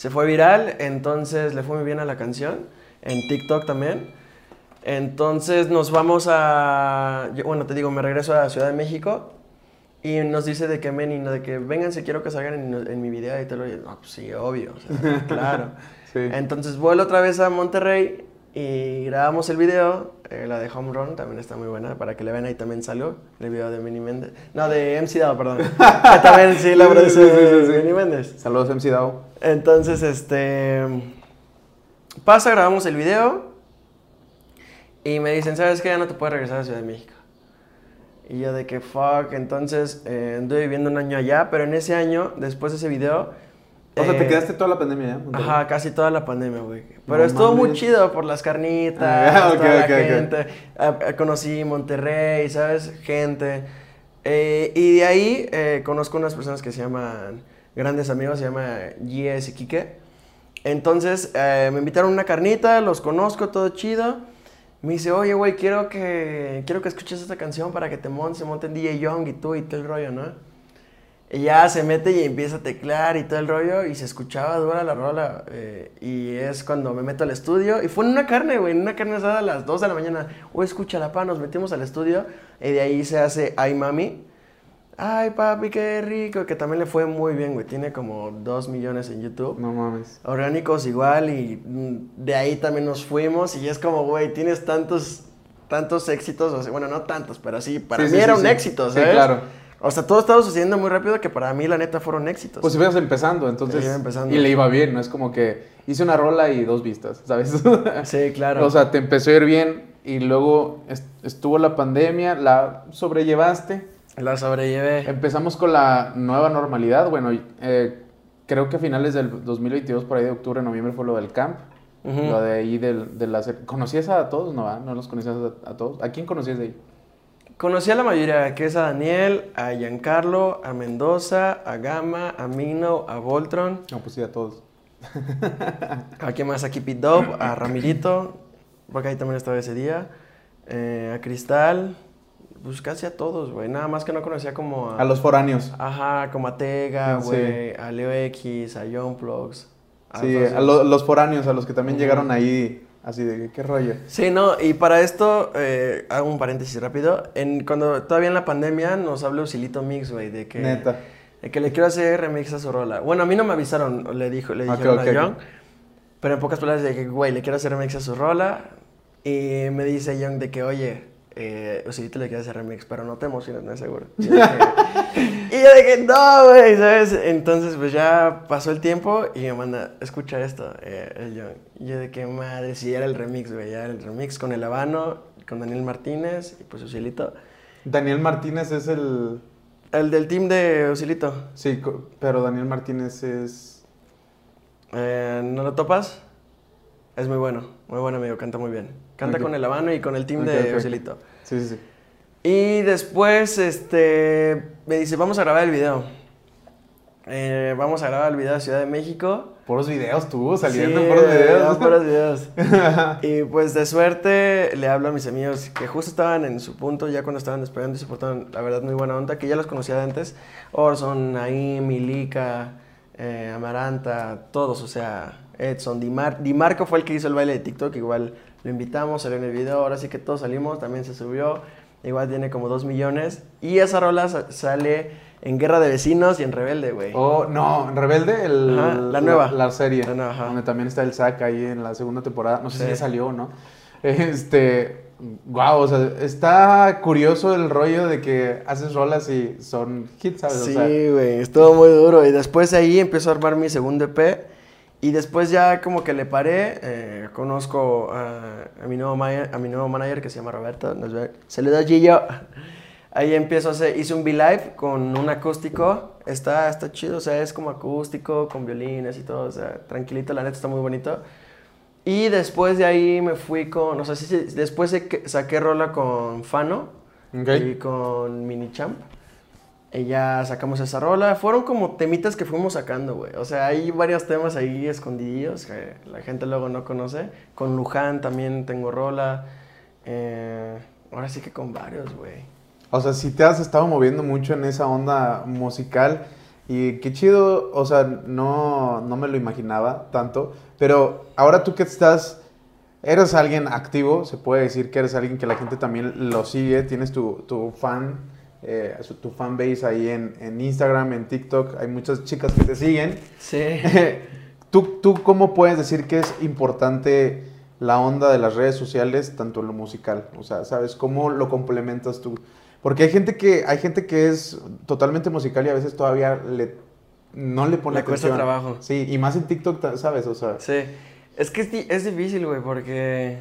Se fue viral, entonces le fue muy bien a la canción. En TikTok también. Entonces nos vamos a... yo- Bueno, te digo, me regreso a Ciudad de México. Y nos dice de que, men, de que vénganse, quiero que salgan en, en mi video y te lo No, pues sí, obvio, o sea, claro. Sí. Entonces vuelvo otra vez a Monterrey y grabamos el video. eh, la de Home Run también está muy buena para que le vean ahí también salió el video de Mini Méndez. No, de MC Dao, perdón. También sí la produce sí, sí, sí, sí. Mini Méndez. Saludos, MC Dao. Entonces, este. Pasa, grabamos el video. Y me dicen, ¿sabes qué? Ya no te puedes regresar a Ciudad de México. Y yo de que fuck. Entonces, eh, anduve viviendo un año allá. Pero en ese año, después de ese video. O sea, te eh, quedaste toda la pandemia. Monterrey? Ajá, casi toda la pandemia, güey. Pero No estuvo muy chido por las carnitas, Ah, ok, toda la ok, ok. gente. Ah, ah, conocí Monterrey, ¿sabes? Gente. Eh, y de ahí eh, conozco unas personas que se llaman grandes amigos, se llama GS y Quique. Entonces eh, me invitaron a una carnita, los conozco, todo chido. Me dice, oye, güey, quiero que, quiero que escuches esta canción para que te montes, se monten DJ Young y tú y todo el rollo, ¿no? Y ya se mete y empieza a teclar y todo el rollo y se escuchaba dura la rola. eh, y es cuando me meto al estudio. Y fue en una carne, güey, en una carne asada a las 2 de la mañana. Güey, escúchala, pa, nos metimos al estudio. Y de ahí se hace Ay Mami. Ay, papi, qué rico. Que también le fue muy bien, güey. Tiene como 2 millones en YouTube. No mames. Orgánicos igual. Y mm, de ahí también nos fuimos. Y es como, güey, tienes tantos, tantos éxitos. O sea, bueno, no tantos, pero sí, para Sí, mí sí, era sí, un éxito, Sí, claro. O sea, todo estaba sucediendo muy rápido que para mí, la neta, fueron éxitos. Pues ibas empezando, entonces. Iba empezando. Y le iba bien, no es como que hice una rola y dos vistas, ¿sabes? sí, claro. O sea, te empezó a ir bien y luego est- estuvo la pandemia, la sobrellevaste. la sobrellevé. Empezamos con la nueva normalidad. Bueno, eh, creo que a finales del 2022, por ahí de octubre, noviembre, fue lo del camp. Ujú. Lo de ahí del, de la... ¿Conocías a todos? No. ¿No los conocías a, a todos? ¿A quién conocías de ahí? Conocí a la mayoría, que es a Daniel, a Giancarlo, a Mendoza, a Gama, a Mino, a Voltron. No, pues sí, a todos. ¿A quién más? A Keep It Up, a Ramirito, porque ahí también estaba ese día. eh, a Cristal, pues casi a todos, güey. Nada más que no conocía como a... A los foráneos. Ajá, como a Tega, Ah, Sí. güey, a Leo X, a John Plugs. Sí, a lo- los foráneos, a los que también llegaron ahí, así de, ¿qué rollo? Sí, no, y para esto, eh, hago un paréntesis rápido. En, cuando todavía en la pandemia nos habló Usilito Mix, güey, de que... Neta. de que le quiero hacer remix a su rola. Bueno, a mí no me avisaron, le, dijo, le Ok, dijeron ok, a. Young. Pero en pocas palabras, de que, güey, le quiero hacer remix a su rola. Y me dice Young de que, oye, eh, Usilito le quiere hacer remix, pero no te emociones, no es seguro. Y yo que, no, güey, ¿sabes? Entonces, pues ya pasó el tiempo y me manda, escucha esto, eh, el. Y yo de que, madre, sí, era el remix, güey, ya era el remix con el Habano, con Daniel Martínez y pues Usilito. Daniel Martínez es el... El del team de Osilito. Sí, pero Daniel Martínez es... Eh, ¿No lo topas? Es muy bueno, muy buen amigo, canta muy bien. Canta con el Habano y con el team de ok. Osilito. Sí, sí, sí. Y después, este, me dice, vamos a grabar el video. Eh, vamos a grabar el video de Ciudad de México. Puros videos tú, saliendo Sí, puros videos. ya, puros videos. y pues de suerte le hablo a mis amigos que justo estaban en su punto, ya cuando estaban despegando y se portaban, la verdad, muy buena onda, que ya los conocía de antes. Orson, Naim, Milica, eh, Amaranta, todos, o sea, Edson, Di, Mar- Di Marco fue el que hizo el baile de TikTok, igual lo invitamos, salió en el video, ahora sí que todos salimos, también se subió, igual tiene como 2 millones. Y esa rola sa- sale en Guerra de Vecinos y en Rebelde, güey. Oh, no, Rebelde, el, Ajá, la nueva. La, serie. La nueva. Donde también está el Zack ahí en la segunda temporada. No sé Sí. si ya salió o no. Este. Wow, o sea, está curioso el rollo de que haces rolas y son hits, ¿sabes? Sí, O sea, güey, estuvo muy duro. Y después de ahí empiezo a armar mi segundo EP. Y después ya como que le paré, eh, conozco a, a mi nuevo manager, a mi nuevo manager que se llama Roberto. Nos ve. Saludos, Gillo. Ahí empiezo a hacer, hice un V-Live con un acústico. Está, está chido, o sea, es como acústico, con violines y todo, o sea, tranquilito, la neta está muy bonito. Y después de ahí me fui con, o sea, sí, sí, después saqué rola con Fano Ok. y con Mini Champ. Y ya sacamos esa rola. Fueron como temitas que fuimos sacando, güey. O sea, hay varios temas ahí escondidillos que la gente luego no conoce. Con Luján también tengo rola. Eh, ahora sí que con varios, güey. O sea, si te has estado moviendo mucho en esa onda musical y qué chido, o sea, no, no me lo imaginaba tanto, pero ahora tú que estás, eres alguien activo, se puede decir que eres alguien que la gente también lo sigue, tienes tu, tu fan, eh, tu fan base ahí en, en Instagram, en TikTok, hay muchas chicas que te siguen. Sí. ¿Tú, ¿Tú cómo puedes decir que es importante la onda de las redes sociales, tanto en lo musical? O sea, ¿sabes? ¿Cómo lo complementas tú? Porque hay gente que, hay gente que es totalmente musical y a veces todavía le, no le pone Le cuesta atención. trabajo. Sí, y más en TikTok, ¿sabes? O sea, Sí. Es que es, es difícil, güey, porque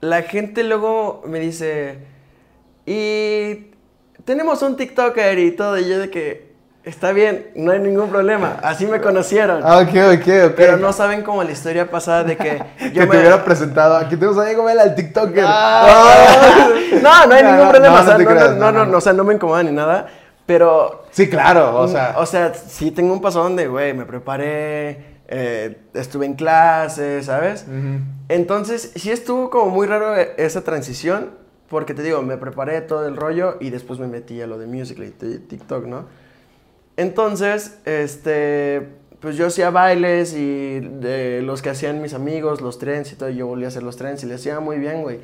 la gente luego me dice, y tenemos un TikToker y todo, y yo de que está bien, no hay ningún problema, así me conocieron. Ah, ok, ok, ok. Pero no saben como la historia pasada de que que yo te me... hubiera presentado. Aquí tenemos a Diego Vela, el TikToker. Ah, no, no hay No, ningún no, problema, no, o sea, no te no, creas, no, no, no, no. no, o sea, no me incomoda ni nada, pero Sí, claro, o sea. o sea, sí tengo un paso donde, güey, me preparé, eh, estuve en clase, ¿sabes? Entonces, sí estuvo como muy raro eh, esa transición, porque te digo, me preparé todo el rollo y después me metí a lo de Musical.ly, TikTok, ¿no? Entonces, este, pues yo hacía bailes y de los que hacían mis amigos, los trends y todo, yo volví a hacer los trends y le hacía muy bien, güey.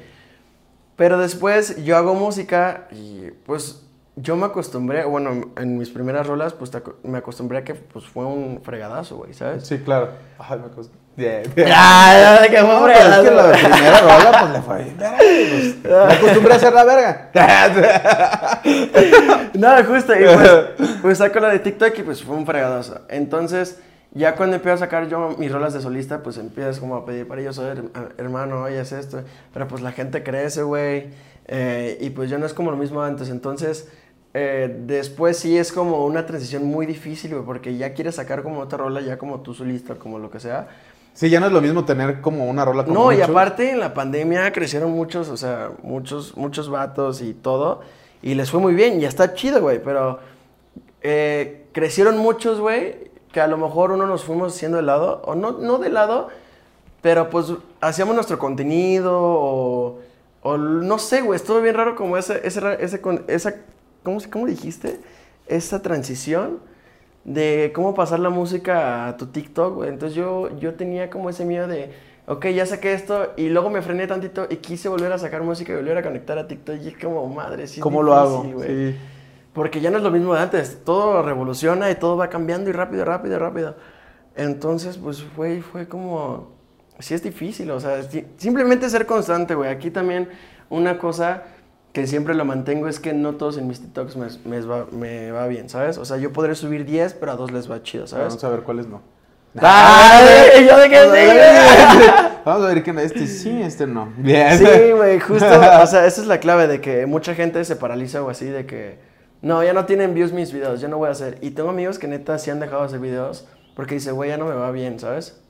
Pero después yo hago música y pues yo me acostumbré, bueno, en mis primeras rolas, pues me acostumbré a que pues fue un fregadazo, güey, ¿sabes? Sí, claro. Ay, me costó. Yeah. Ya, ya, que fue No, pero es que la primera rola, pues le fue bien pues, Me acostumbré a hacer la verga. No, justo, y pues, pues saco la de TikTok y pues fue un fregadazo. Entonces, ya cuando empiezo a sacar yo mis rolas de solista, pues empiezas como a pedir para ellos, oye, her- hermano, oye, haz esto. Pero pues la gente crece, güey. eh, y pues ya no es como lo mismo antes. Entonces, eh, después sí es como una transición muy difícil, güey, porque ya quieres sacar como otra rola, ya como tú solista, como lo que sea. Sí, ya no es lo mismo tener como una rola con No, y aparte en la pandemia crecieron muchos, o sea, muchos, muchos vatos y todo. Y les fue muy bien, y está chido, güey. Pero eh, crecieron muchos, güey, que a lo mejor uno nos fuimos haciendo de lado, o no, no de lado, pero pues hacíamos nuestro contenido, o, o no sé, güey, estuvo bien raro como ese, ese, ese esa, ¿cómo, ¿cómo dijiste? Esa transición de cómo pasar la música a tu TikTok, güey. Entonces yo, yo tenía como ese miedo de, ok, ya saqué esto, y luego me frené tantito y quise volver a sacar música y volver a conectar a TikTok, y es como, madre, sí. ¿Cómo lo hago? güey. Sí. Porque ya no es lo mismo de antes. Todo revoluciona y todo va cambiando y rápido, rápido, rápido. Entonces, pues, güey, fue como... Sí es difícil, o sea, si- simplemente ser constante, güey. Aquí también una cosa que siempre lo mantengo es que no todos en mis TikToks me, me va, me va bien, ¿sabes? O sea, yo podré subir 10, pero a dos les va chido, ¿sabes? Vamos a ver cuáles no. ¡Ay! ¿Yo de sí? Vamos a ver quién este sí, este no. Bien. Sí, güey, justo, o sea, esa es la clave de que mucha gente se paraliza o así de que, no, ya no tienen views mis videos, ya no voy a hacer. Y tengo amigos que neta sí han dejado de hacer videos porque dice, güey, ya no me va bien, ¿sabes?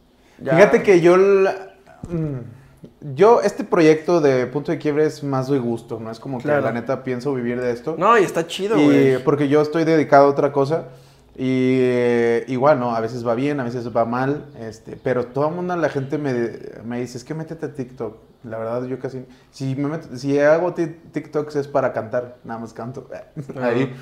Ya- Fíjate que yo, la- mm, yo, este proyecto de Punto de Quiebre es más de gusto, no es como Claro. que la neta pienso vivir de esto. No, y está chido, güey. porque yo estoy dedicado a otra cosa. Y eh, igual, ¿no? A veces va bien, a veces va mal. Este, pero toda mundo, la gente me, me dice, es que métete a TikTok. La verdad, yo casi... Si, me meto- si hago ti- TikToks es para cantar, nada más canto. Ahí.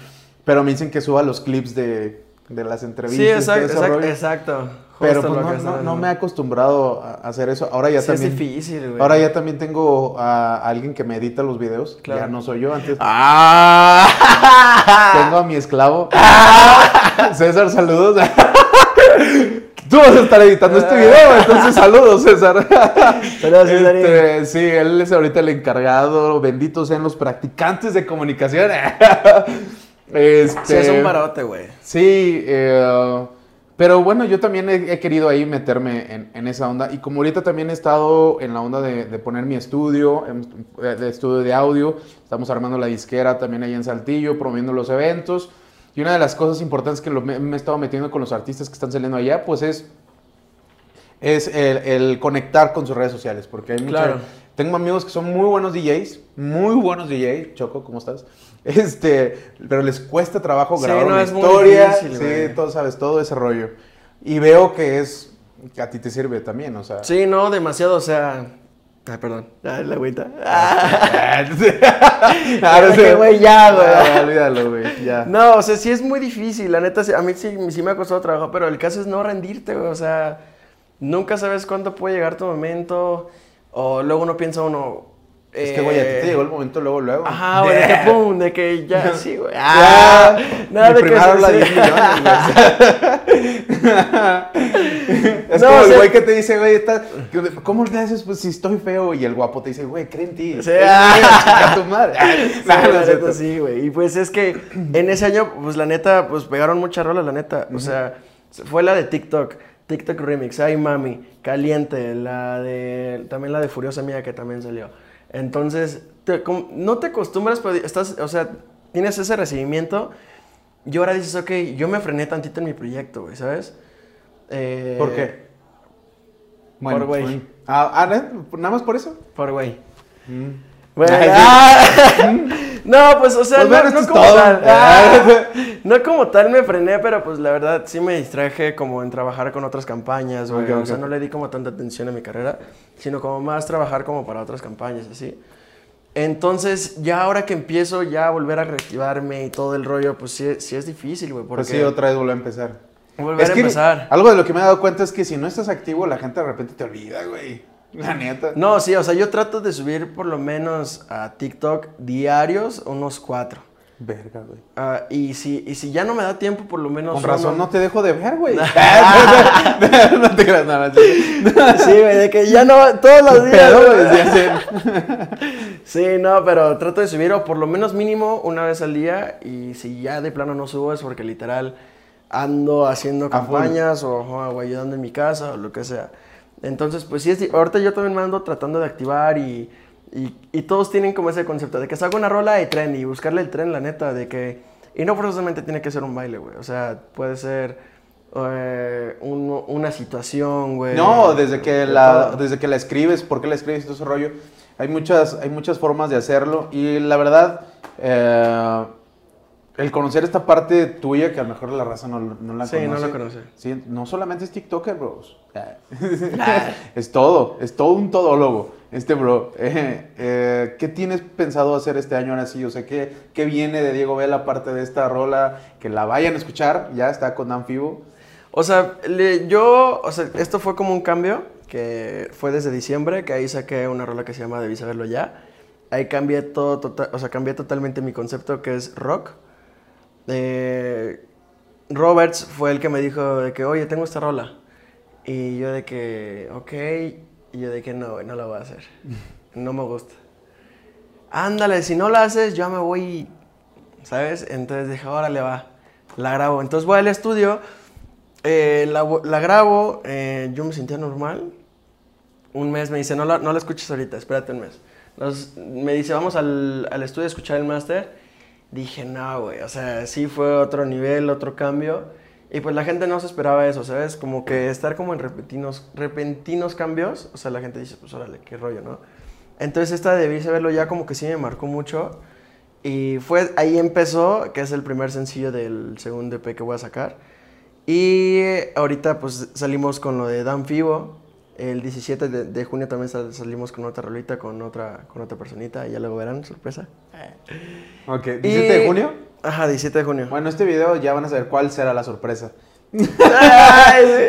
Pero me dicen que suba los clips de, de las entrevistas. Sí, exacto, Pero pues, no, no- no me he acostumbrado a hacer eso. Ahora ya Sí, también... es difícil, güey. Ahora ya también tengo a alguien que me edita los videos. Claro. Ya no soy yo. Antes ¡Ah! tengo a mi esclavo. César, saludos. Tú vas a estar editando este video, entonces saludos, César. Saludos, Cesarín. Este, sí, él es ahorita el encargado. Benditos sean los practicantes de comunicación. Este, Sí, es un parote, güey. Sí, eh, pero bueno, yo también he, he querido ahí meterme en, en esa onda. Y como ahorita también he estado en la onda de, de poner mi estudio, em, eh, de estudio de audio, estamos armando la disquera también ahí en Saltillo, promoviendo los eventos. Y una de las cosas importantes que lo- me, me he estado metiendo con los artistas que están saliendo allá, pues es, es el, el conectar con sus redes sociales. Porque hay mucha- Claro. Tengo amigos que son muy buenos DJs, muy buenos DJs. Choco, ¿cómo estás? Este, pero les cuesta trabajo Sí, grabar no, una es muy historia. difícil, sí, güey. todo sabes, todo ese rollo. Y veo que es que a ti te sirve también, o sea. Sí, no, demasiado, o sea... Ay, perdón. Ay, la agüita. Ahora que, güey, ya, güey. Ah, olvídalo, güey, ya. No, o sea, sí es muy difícil, la neta, sí- a mí sí, sí me ha costado trabajo, pero el caso es no rendirte, güey, o sea, nunca sabes cuándo puede llegar tu momento, o luego uno piensa uno... Es que, güey, a ti eh, te llegó el momento luego, luego. Ajá, güey, de que pum, de que ya, sí, güey. Ah, nada mi de que rola sí. 10 millones, es No, como o el sea- güey que te dice, güey, está- ¿cómo le haces pues, si estoy feo? Y el guapo te dice, güey, cree en ti. Sí. Eh, chica tu madre. Sí, la neta, sí, güey. Y pues es que en ese año, pues la neta, pues pegaron muchas rolas, la neta. O sea, fue la de TikTok, TikTok Remix, Ay Mami, Caliente, la de, también la de Furiosa Mía que también salió. Entonces, te- no te acostumbras, pero estás, o sea, tienes ese recibimiento y ahora dices, ok, yo me frené tantito en mi proyecto, güey, ¿sabes? Eh, ¿Por qué? Por güey. Ah, ah, ¿no? ¿nada más por eso? Por güey. Mm. Bueno, ah, no, pues, o sea, Pues no, como todo. tal. ah, no como tal me frené, pero pues la verdad sí me distraje como en trabajar con otras campañas, güey. O sea, no le di como tanta atención a mi carrera, sino como más trabajar como para otras campañas, así. Entonces, ya ahora que empiezo ya a volver a reactivarme y todo el rollo, pues sí, sí es difícil, güey. Porque Pues sí, otra vez vuelve a empezar. volver Es a que empezar. Algo de lo que me he dado cuenta es que si no estás activo, la gente de repente te olvida, güey. La neta. No, sí, o sea, yo trato de subir por lo menos a TikTok diarios unos cuatro. Verga, güey. Ah, y, si, y si ya no me da tiempo, por lo menos. Con razón uno- no te dejo de ver, güey. no te creas nada. Sí, güey, de que ya no. Todos los días. Pero, güey. Sí, no, pero trato de subir, o por lo menos mínimo una vez al día. Y si ya de plano no subo, es porque literal ando haciendo campañas o, o ayudando en mi casa o lo que sea. Entonces, pues sí, es, ahorita yo también me ando tratando de activar y, y, y todos tienen como ese concepto de que saco una rola de tren y buscarle el tren, la neta, de que... Y no forzosamente tiene que ser un baile, güey. O sea, puede ser eh, un- una situación, güey. No, desde que la, desde que la escribes, ¿por qué la escribes y todo ese rollo? Hay muchas, hay muchas formas de hacerlo y la verdad, eh, el conocer esta parte tuya que a lo mejor la raza no, no la Sí, conoce. no la conoce. Sí, no solamente es TikToker, bros. es todo, es todo un todólogo, este bro. Eh, eh, ¿Qué tienes pensado hacer este año ahora sí? O sea, ¿qué, qué viene de Diego Vela aparte de esta rola? Que la vayan a escuchar, ya está con Dan Fibo. O sea, le- yo, o sea, esto fue como un cambio que fue desde diciembre, que ahí saqué una rola que se llama Debí saberlo ya. Ahí cambié todo, tota- o sea, cambié totalmente mi concepto que es rock. Eh, Roberts fue el que me dijo de que, oye, tengo esta rola. Y yo de que, ok, y yo de que no, no la voy a hacer. No me gusta. Ándale, si no la haces, yo me voy, ¿sabes? Entonces dije, órale, va, la grabo. Entonces voy al estudio, eh, la, la grabo, eh, yo me sentía normal. un mes me dice, no la, no la escuches ahorita, espérate un mes. Me dice, vamos al, al estudio a escuchar el máster. Dije, no, güey, o sea, sí fue otro nivel, otro cambio. Y pues la gente no se esperaba eso, ¿sabes? Como que estar como en repentinos, repentinos cambios, o sea, la gente dice, pues órale, qué rollo, ¿no? Entonces esta debí verlo ya como que sí me marcó mucho. Y fue, ahí empezó, que es el primer sencillo del segundo EP que voy a sacar. Y ahorita pues salimos con lo de Dan Fibo. El 17 de, de junio también sal- salimos con otra rolita, con otra, con otra personita. Y ya luego verán, sorpresa. Ok, 17 Y- de junio. Ajá, 17 de junio. Bueno, este video ya van a saber cuál será la sorpresa.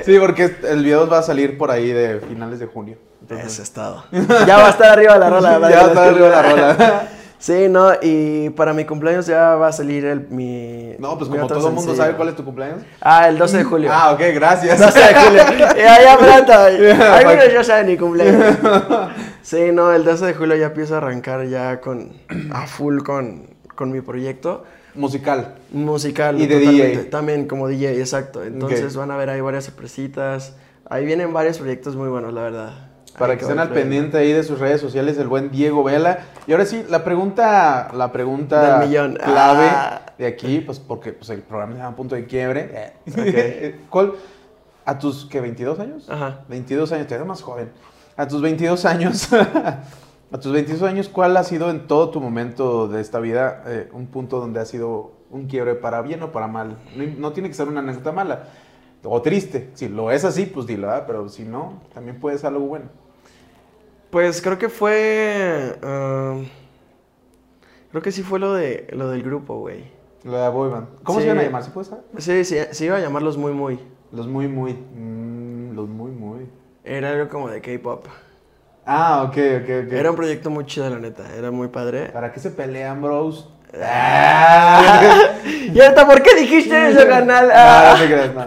Sí. Porque el video va a salir por ahí de finales de junio. Eso es todo. Ya va a estar arriba la rola. ya está arriba la rola. Sí, no, y para mi cumpleaños ya va a salir el, mi. No, pues mi como todo el mundo sabe cuál es tu cumpleaños. Ah, el 12 de julio. Ah, ok, gracias. 12 de julio. Ya, ya pronto. Algunos ya saben mi cumpleaños. Sí, no, el 12 de julio ya empiezo a arrancar ya con. a full con, con mi proyecto. Musical. Musical. Y de totalmente. DJ. También como DJ, exacto. Entonces van a ver ahí varias sorpresitas. Ahí vienen varios proyectos muy buenos, la verdad. Para que estén al pendiente ahí de sus redes sociales, el buen Diego Vela. Y ahora sí, la pregunta, la pregunta millón. clave Ah. de aquí, pues porque pues, el programa se llama Punto de Quiebre. Ok. ¿Cuál? ¿A tus, qué, 22 años? Ajá. 22 años, te eres más joven. A tus 22 años, a tus 22 años, ¿cuál ha sido en todo tu momento de esta vida eh, un punto donde ha sido un quiebre para bien o para mal? No, no tiene que ser una anécdota mala o triste. Si lo es así, pues dilo. Pero si no, también puede ser algo bueno. Pues creo que fue. ah, creo que sí fue lo, de, lo del grupo, güey. Lo de la boy band. ¿Cómo Sí. se iban a llamar? ¿Se puede saber? Sí, sí, se iba a llamarlos muy, muy. Los muy, muy. Mm, los muy, muy. Era algo como de K-pop. Ah, ok, ok, ok. Era un proyecto muy chido, la neta. Era muy padre. ¿Para qué se pelean, bros? ¿Y ahorita por qué dijiste eso, canal? No, Ah. no te creas, no.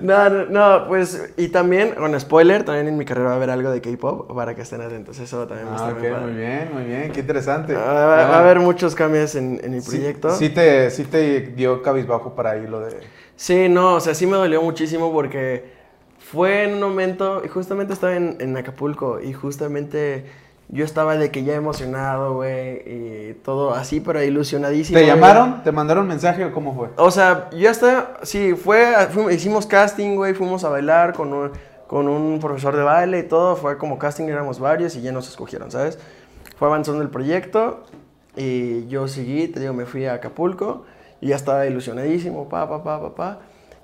No, no, no, pues, y también, con spoiler, también en mi carrera va a haber algo de K-pop para que estén atentos. Eso también va a Ah, estar muy bien, muy bien, qué interesante. Ah, va, va a haber muchos cambios en, en mi Sí- proyecto. Sí, te, sí te dio cabizbajo para ahí lo de... Sí, no, o sea, sí me dolió muchísimo porque fue en un momento, y justamente estaba en, en Acapulco, y justamente yo estaba de que ya emocionado, güey, y todo así, pero ilusionadísimo. ¿Te güey. llamaron? ¿Te mandaron mensaje o cómo fue? O sea, yo hasta, sí, fue, hicimos casting, güey, fuimos a bailar con un, con un profesor de baile y todo, fue como casting, éramos varios y ya nos escogieron, ¿sabes? Fue avanzando el proyecto y yo seguí, te digo, me fui a Acapulco y ya estaba ilusionadísimo, pa, pa, pa, pa, pa.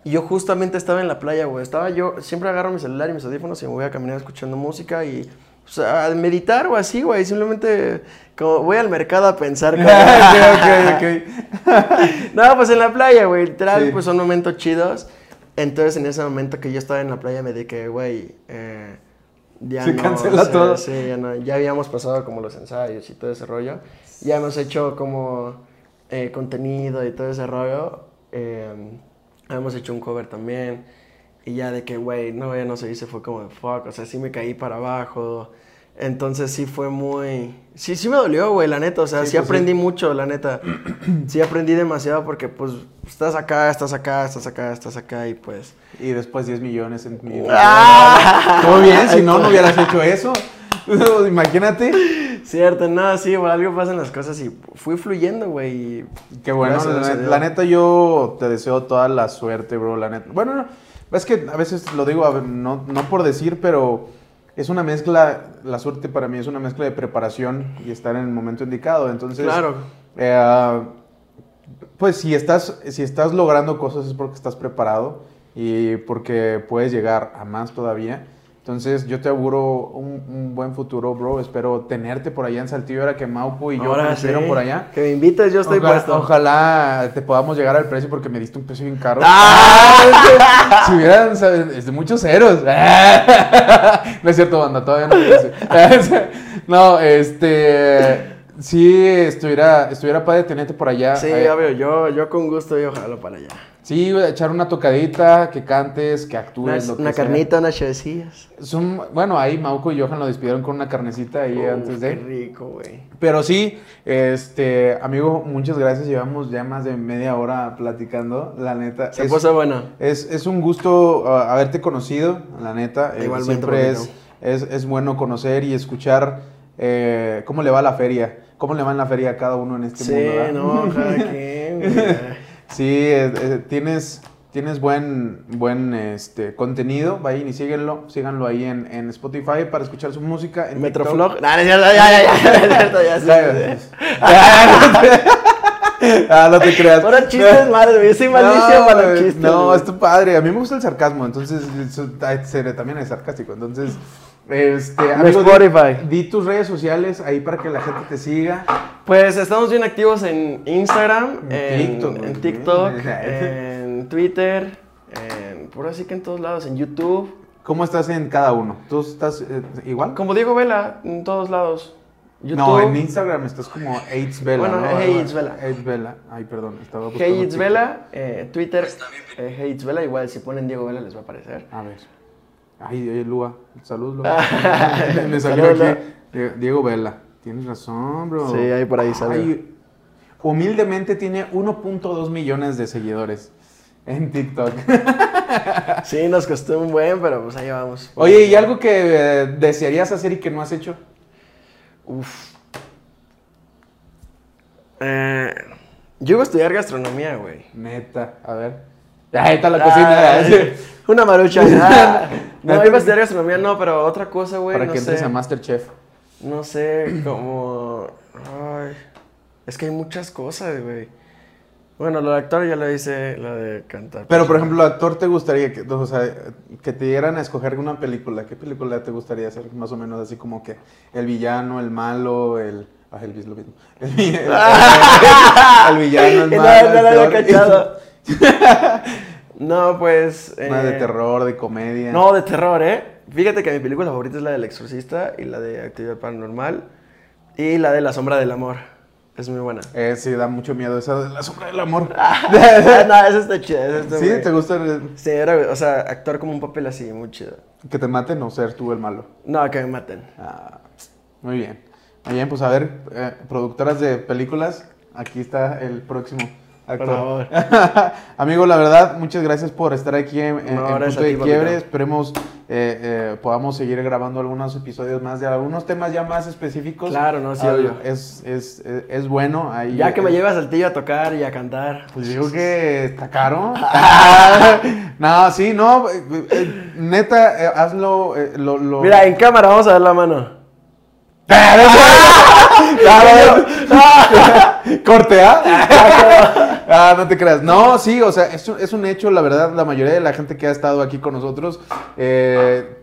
Y yo justamente estaba en la playa, güey, estaba yo, siempre agarro mi celular y mis audífonos y me voy a caminar escuchando música y... O sea, a meditar o así, güey, simplemente como voy al mercado a pensar. como- ok, ok, no, pues en la playa, güey. Literal, Sí. pues son momentos chidos. Entonces, en ese momento que yo estaba en la playa, me dije, güey, eh, ya Se no. cancela o sea, todo. Sí, ya no. Ya habíamos pasado como los ensayos y todo ese rollo. Ya hemos hecho como eh, contenido y todo ese rollo. Eh, hemos hecho un cover también. Y ya de que, güey, no, ya no se hizo, fue como de fuck. O sea, sí me caí para abajo. Entonces sí fue muy... Sí, sí me dolió, güey, la neta. O sea, Sí, sí, pues, sí. aprendí mucho, la neta. Sí aprendí demasiado porque, pues, estás acá, estás acá, estás acá, estás acá y pues... Y después 10 millones en mi... ¡Ah! Muy bien, si no, no hubieras hecho eso. Imagínate. Cierto, no, sí, por algo pasan las cosas y fui fluyendo, güey. Qué bueno, la, la neta yo te deseo toda la suerte, bro, la neta. Bueno, no, es que a veces lo digo, ver, no, no por decir, pero es una mezcla, la suerte para mí es una mezcla de preparación y estar en el momento indicado. Entonces, Claro. eh, pues si estás, si estás logrando cosas es porque estás preparado y porque puedes llegar a más todavía. Entonces yo te auguro un, un buen futuro, bro. Espero tenerte por allá en Saltillo, ahora que Maupo y yo Ahora sí, por allá. Que me invites, yo estoy ojalá, puesto. ojalá te podamos llegar al precio porque me diste un precio bien caro. ¡Ah! si hubieran, ¿sabes? Es de muchos ceros. no es cierto, banda, todavía no no, este. Sí, estuviera, estuviera padre tenerte por allá. Sí, Eh, ya veo, yo, yo con gusto yo jalo para allá. Sí, echar una tocadita, que cantes, que Una, actúes. lo que una sea. carnita, unas chevecillas. Son- bueno, ahí Mauco y Johan lo despidieron con una carnecita ahí antes Qué de. rico, güey. Pero sí, este, amigo, muchas gracias. Llevamos ya más de media hora platicando, la neta. Se es, puso bueno. es, es un gusto uh, haberte conocido, la neta. Eh, Igualmente, siempre es, es bueno conocer y escuchar eh, cómo le va la feria, cómo le va en la feria a cada uno en este Sí, mundo. ¿verdad? no, cada quien. Sí, eh, eh, tienes, tienes buen, buen este, contenido, vayan y síguenlo, síganlo ahí en, en Spotify para escuchar su música. En Metroflog. No, no es cierto, ya, ya, ya, ya, es ya, sí. ah, no te creas. Ahora chistes güey. Yo soy malísimo No, para chistes. No, güey. está padre. A mí me gusta el sarcasmo, entonces también es sarcástico. Entonces, este, amigo, di- Spotify. Di, tus redes sociales ahí para que la gente te siga. Pues estamos bien activos en Instagram, En TikTok, en, TikTok, Twitter, en, por así que en todos lados, en YouTube. ¿Cómo estás en cada uno? ¿Tú estás eh, igual? Como Diego Vela, en todos lados. YouTube. No, en Instagram estás como AIDS Vela. Bueno, ¿no? Hey It's Vela. AIDS Vela. Ay, perdón, estaba buscando Hey TikTok. Vela, eh, Twitter, eh, Hey It's Vela, igual si ponen Diego Vela les va a aparecer. A ver. Ay, eh, Lua. Salud, Lua. Me salió Salud, aquí. Die- Diego Vela. Tienes razón, bro. Sí, ahí por ahí sale. Humildemente tiene 1.2 millones de seguidores en TikTok. Sí, nos costó un buen, pero pues ahí vamos. Oye, ¿y algo que eh, desearías hacer y que no has hecho? Uf. Eh, yo iba a estudiar gastronomía, güey. Neta, a ver. Ahí está la cocina. Ah, ¿eh? Una marucha. Ah, no, iba a estudiar gastronomía, no, pero otra cosa, güey. Para no que entres sé. a Masterchef. No sé, como. Ay, es que hay muchas cosas, güey. Bueno, lo de actor ya lo hice, lo de cantar. Pero, por ejemplo, actor, ¿te gustaría que, o sea, que te dieran a escoger una película? ¿Qué película te gustaría hacer? Más o menos así como que el villano, el malo, el... Ah, el es lo mismo. El, vi- el- el villano, el No, malo, no el lo había peor. cachado. No, pues. Una de eh, terror, de comedia. No, de terror, ¿eh? Fíjate que mi película favorita es la del Exorcista y la de Actividad Paranormal y la de La Sombra del Amor. Es muy buena. Eh, sí, da mucho miedo esa de la sombra del amor. Ah, no, esa está chida. esa está ¿Sí? muy- ¿Te gusta el- Sí, era, o sea, actuar como un papel así, muy chido. que te maten o ser tú el malo? No, que me maten. Ah, muy bien. Muy bien, pues a ver, eh, productoras de películas, aquí está el próximo actor. Por favor. Amigo, la verdad, muchas gracias por estar aquí en, en- No, en Punto de papito. Quiebre. Esperemos eh, eh, podamos seguir grabando algunos episodios más de algunos temas ya más específicos. Claro, no, sí, Ah, obvio. Es, es, es, es bueno. Ahí, Ya que me llevas al tío a tocar y a cantar. Pues digo que está caro. no, sí, no. eh, eh, neta, hazlo. lo, lo- Mira, en cámara vamos a dar la mano. Corte, ¿ah? Ah, no te creas. No, sí, o sea, es un, es un hecho, la verdad, la mayoría de la gente que ha estado aquí con nosotros eh,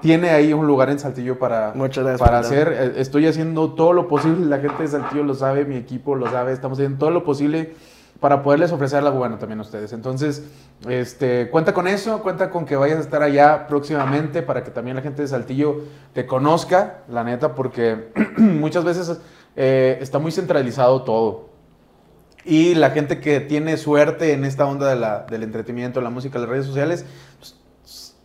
tiene ahí un lugar en Saltillo para, gracias, para hacer. Eh, Estoy haciendo todo lo posible, la gente de Saltillo lo sabe, mi equipo lo sabe, estamos haciendo todo lo posible para poderles ofrecer algo bueno también a ustedes. Entonces, este, cuenta con eso, cuenta con que vayas a estar allá próximamente para que también la gente de Saltillo te conozca, la neta, porque muchas veces eh, está muy centralizado todo. Y la gente que tiene suerte en esta onda de la- del entretenimiento, la música, las redes sociales, pues,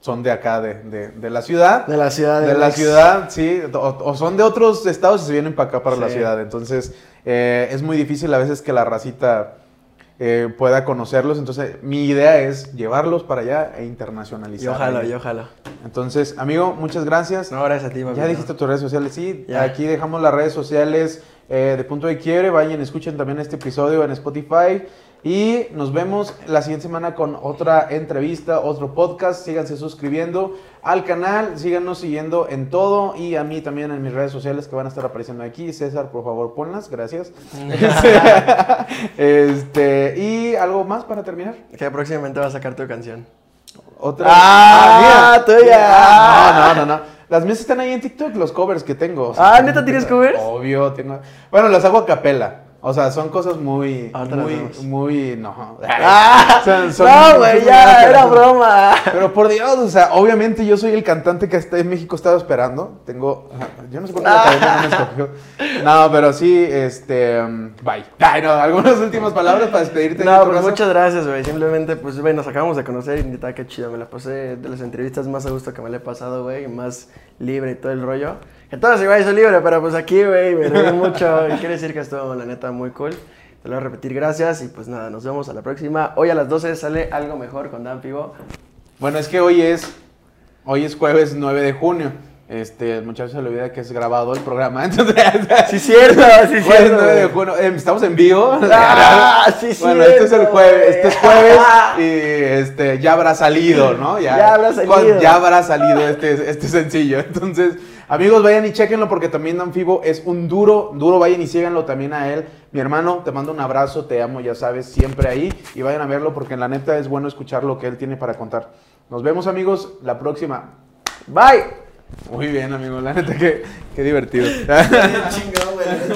son de acá, de, de- de la ciudad. De la ciudad De de la ciudad, sí. O, o son de otros estados y se vienen para acá, para la ciudad. Entonces, eh, es muy difícil a veces que la racita eh, pueda conocerlos. Entonces, mi idea es llevarlos para allá e internacionalizar. Y ojalá, ellos. y ojalá. Entonces, amigo, muchas gracias. No, gracias a ti, papito. Ya dijiste tus redes sociales, sí. Ya. Aquí dejamos las redes sociales eh, de Punto de Quiebre. Vayan, escuchen también este episodio en Spotify. Y nos vemos la siguiente semana con otra entrevista, otro podcast. Síganse suscribiendo al canal, síganos siguiendo en todo y a mí también en mis redes sociales que van a estar apareciendo aquí. César, por favor, ponlas, gracias. este, y algo más para terminar. Que próximamente va a sacar tu canción. Otra. Ah, mira. tuya. Ah, No, no, no, no. Las mías están ahí en TikTok, los covers que tengo. o sea, Ah, ¿neta tienes covers? Obvio, tengo. Bueno, las hago a capela. O sea, son cosas muy, las muy, muy, no. Ah, Son- son- no, güey, ya, era broma. Pero por Dios, o sea, obviamente yo soy el cantante que en México estaba esperando. Tengo, yo no sé por qué la academia no me escogió. No, pero sí, este, um, bye. Ay, no, algunas últimas palabras para despedirte. No, pues muchas gracias, güey. Simplemente, pues, güey, nos acabamos de conocer y neta, qué chido. Me la pasé de las entrevistas más a gusto que me la he pasado, güey. Más libre y todo el rollo. Todas igual soy libre, pero pues aquí, güey, me reí mucho. Y quiere decir que estuvo, la neta, muy cool. Te lo voy a repetir, gracias. Y pues nada, nos vemos a la próxima. Hoy a las 12 sale algo mejor con Dan Pivo. Bueno, es que hoy es, hoy es jueves 9 de junio. Este, el muchacho se le olvida que es grabado el programa. Entonces, Sí, cierto, sí, Fue el cierto. 9 de junio. Eh, estamos en vivo. Ah, sí, Bueno, este es el cierto, jueves, este es jueves y este ya habrá salido, ¿no? Ya habrá salido. Ya habrá salido este, este sencillo. Entonces, amigos, vayan y chequenlo porque también Danfibo es un duro, duro. Vayan y síganlo también a él. Mi hermano, te mando un abrazo, te amo, ya sabes, siempre ahí. Y vayan a verlo porque en la neta es bueno escuchar lo que él tiene para contar. Nos vemos, amigos, la próxima. Bye. Muy bien, amigo, la neta, qué, qué divertido.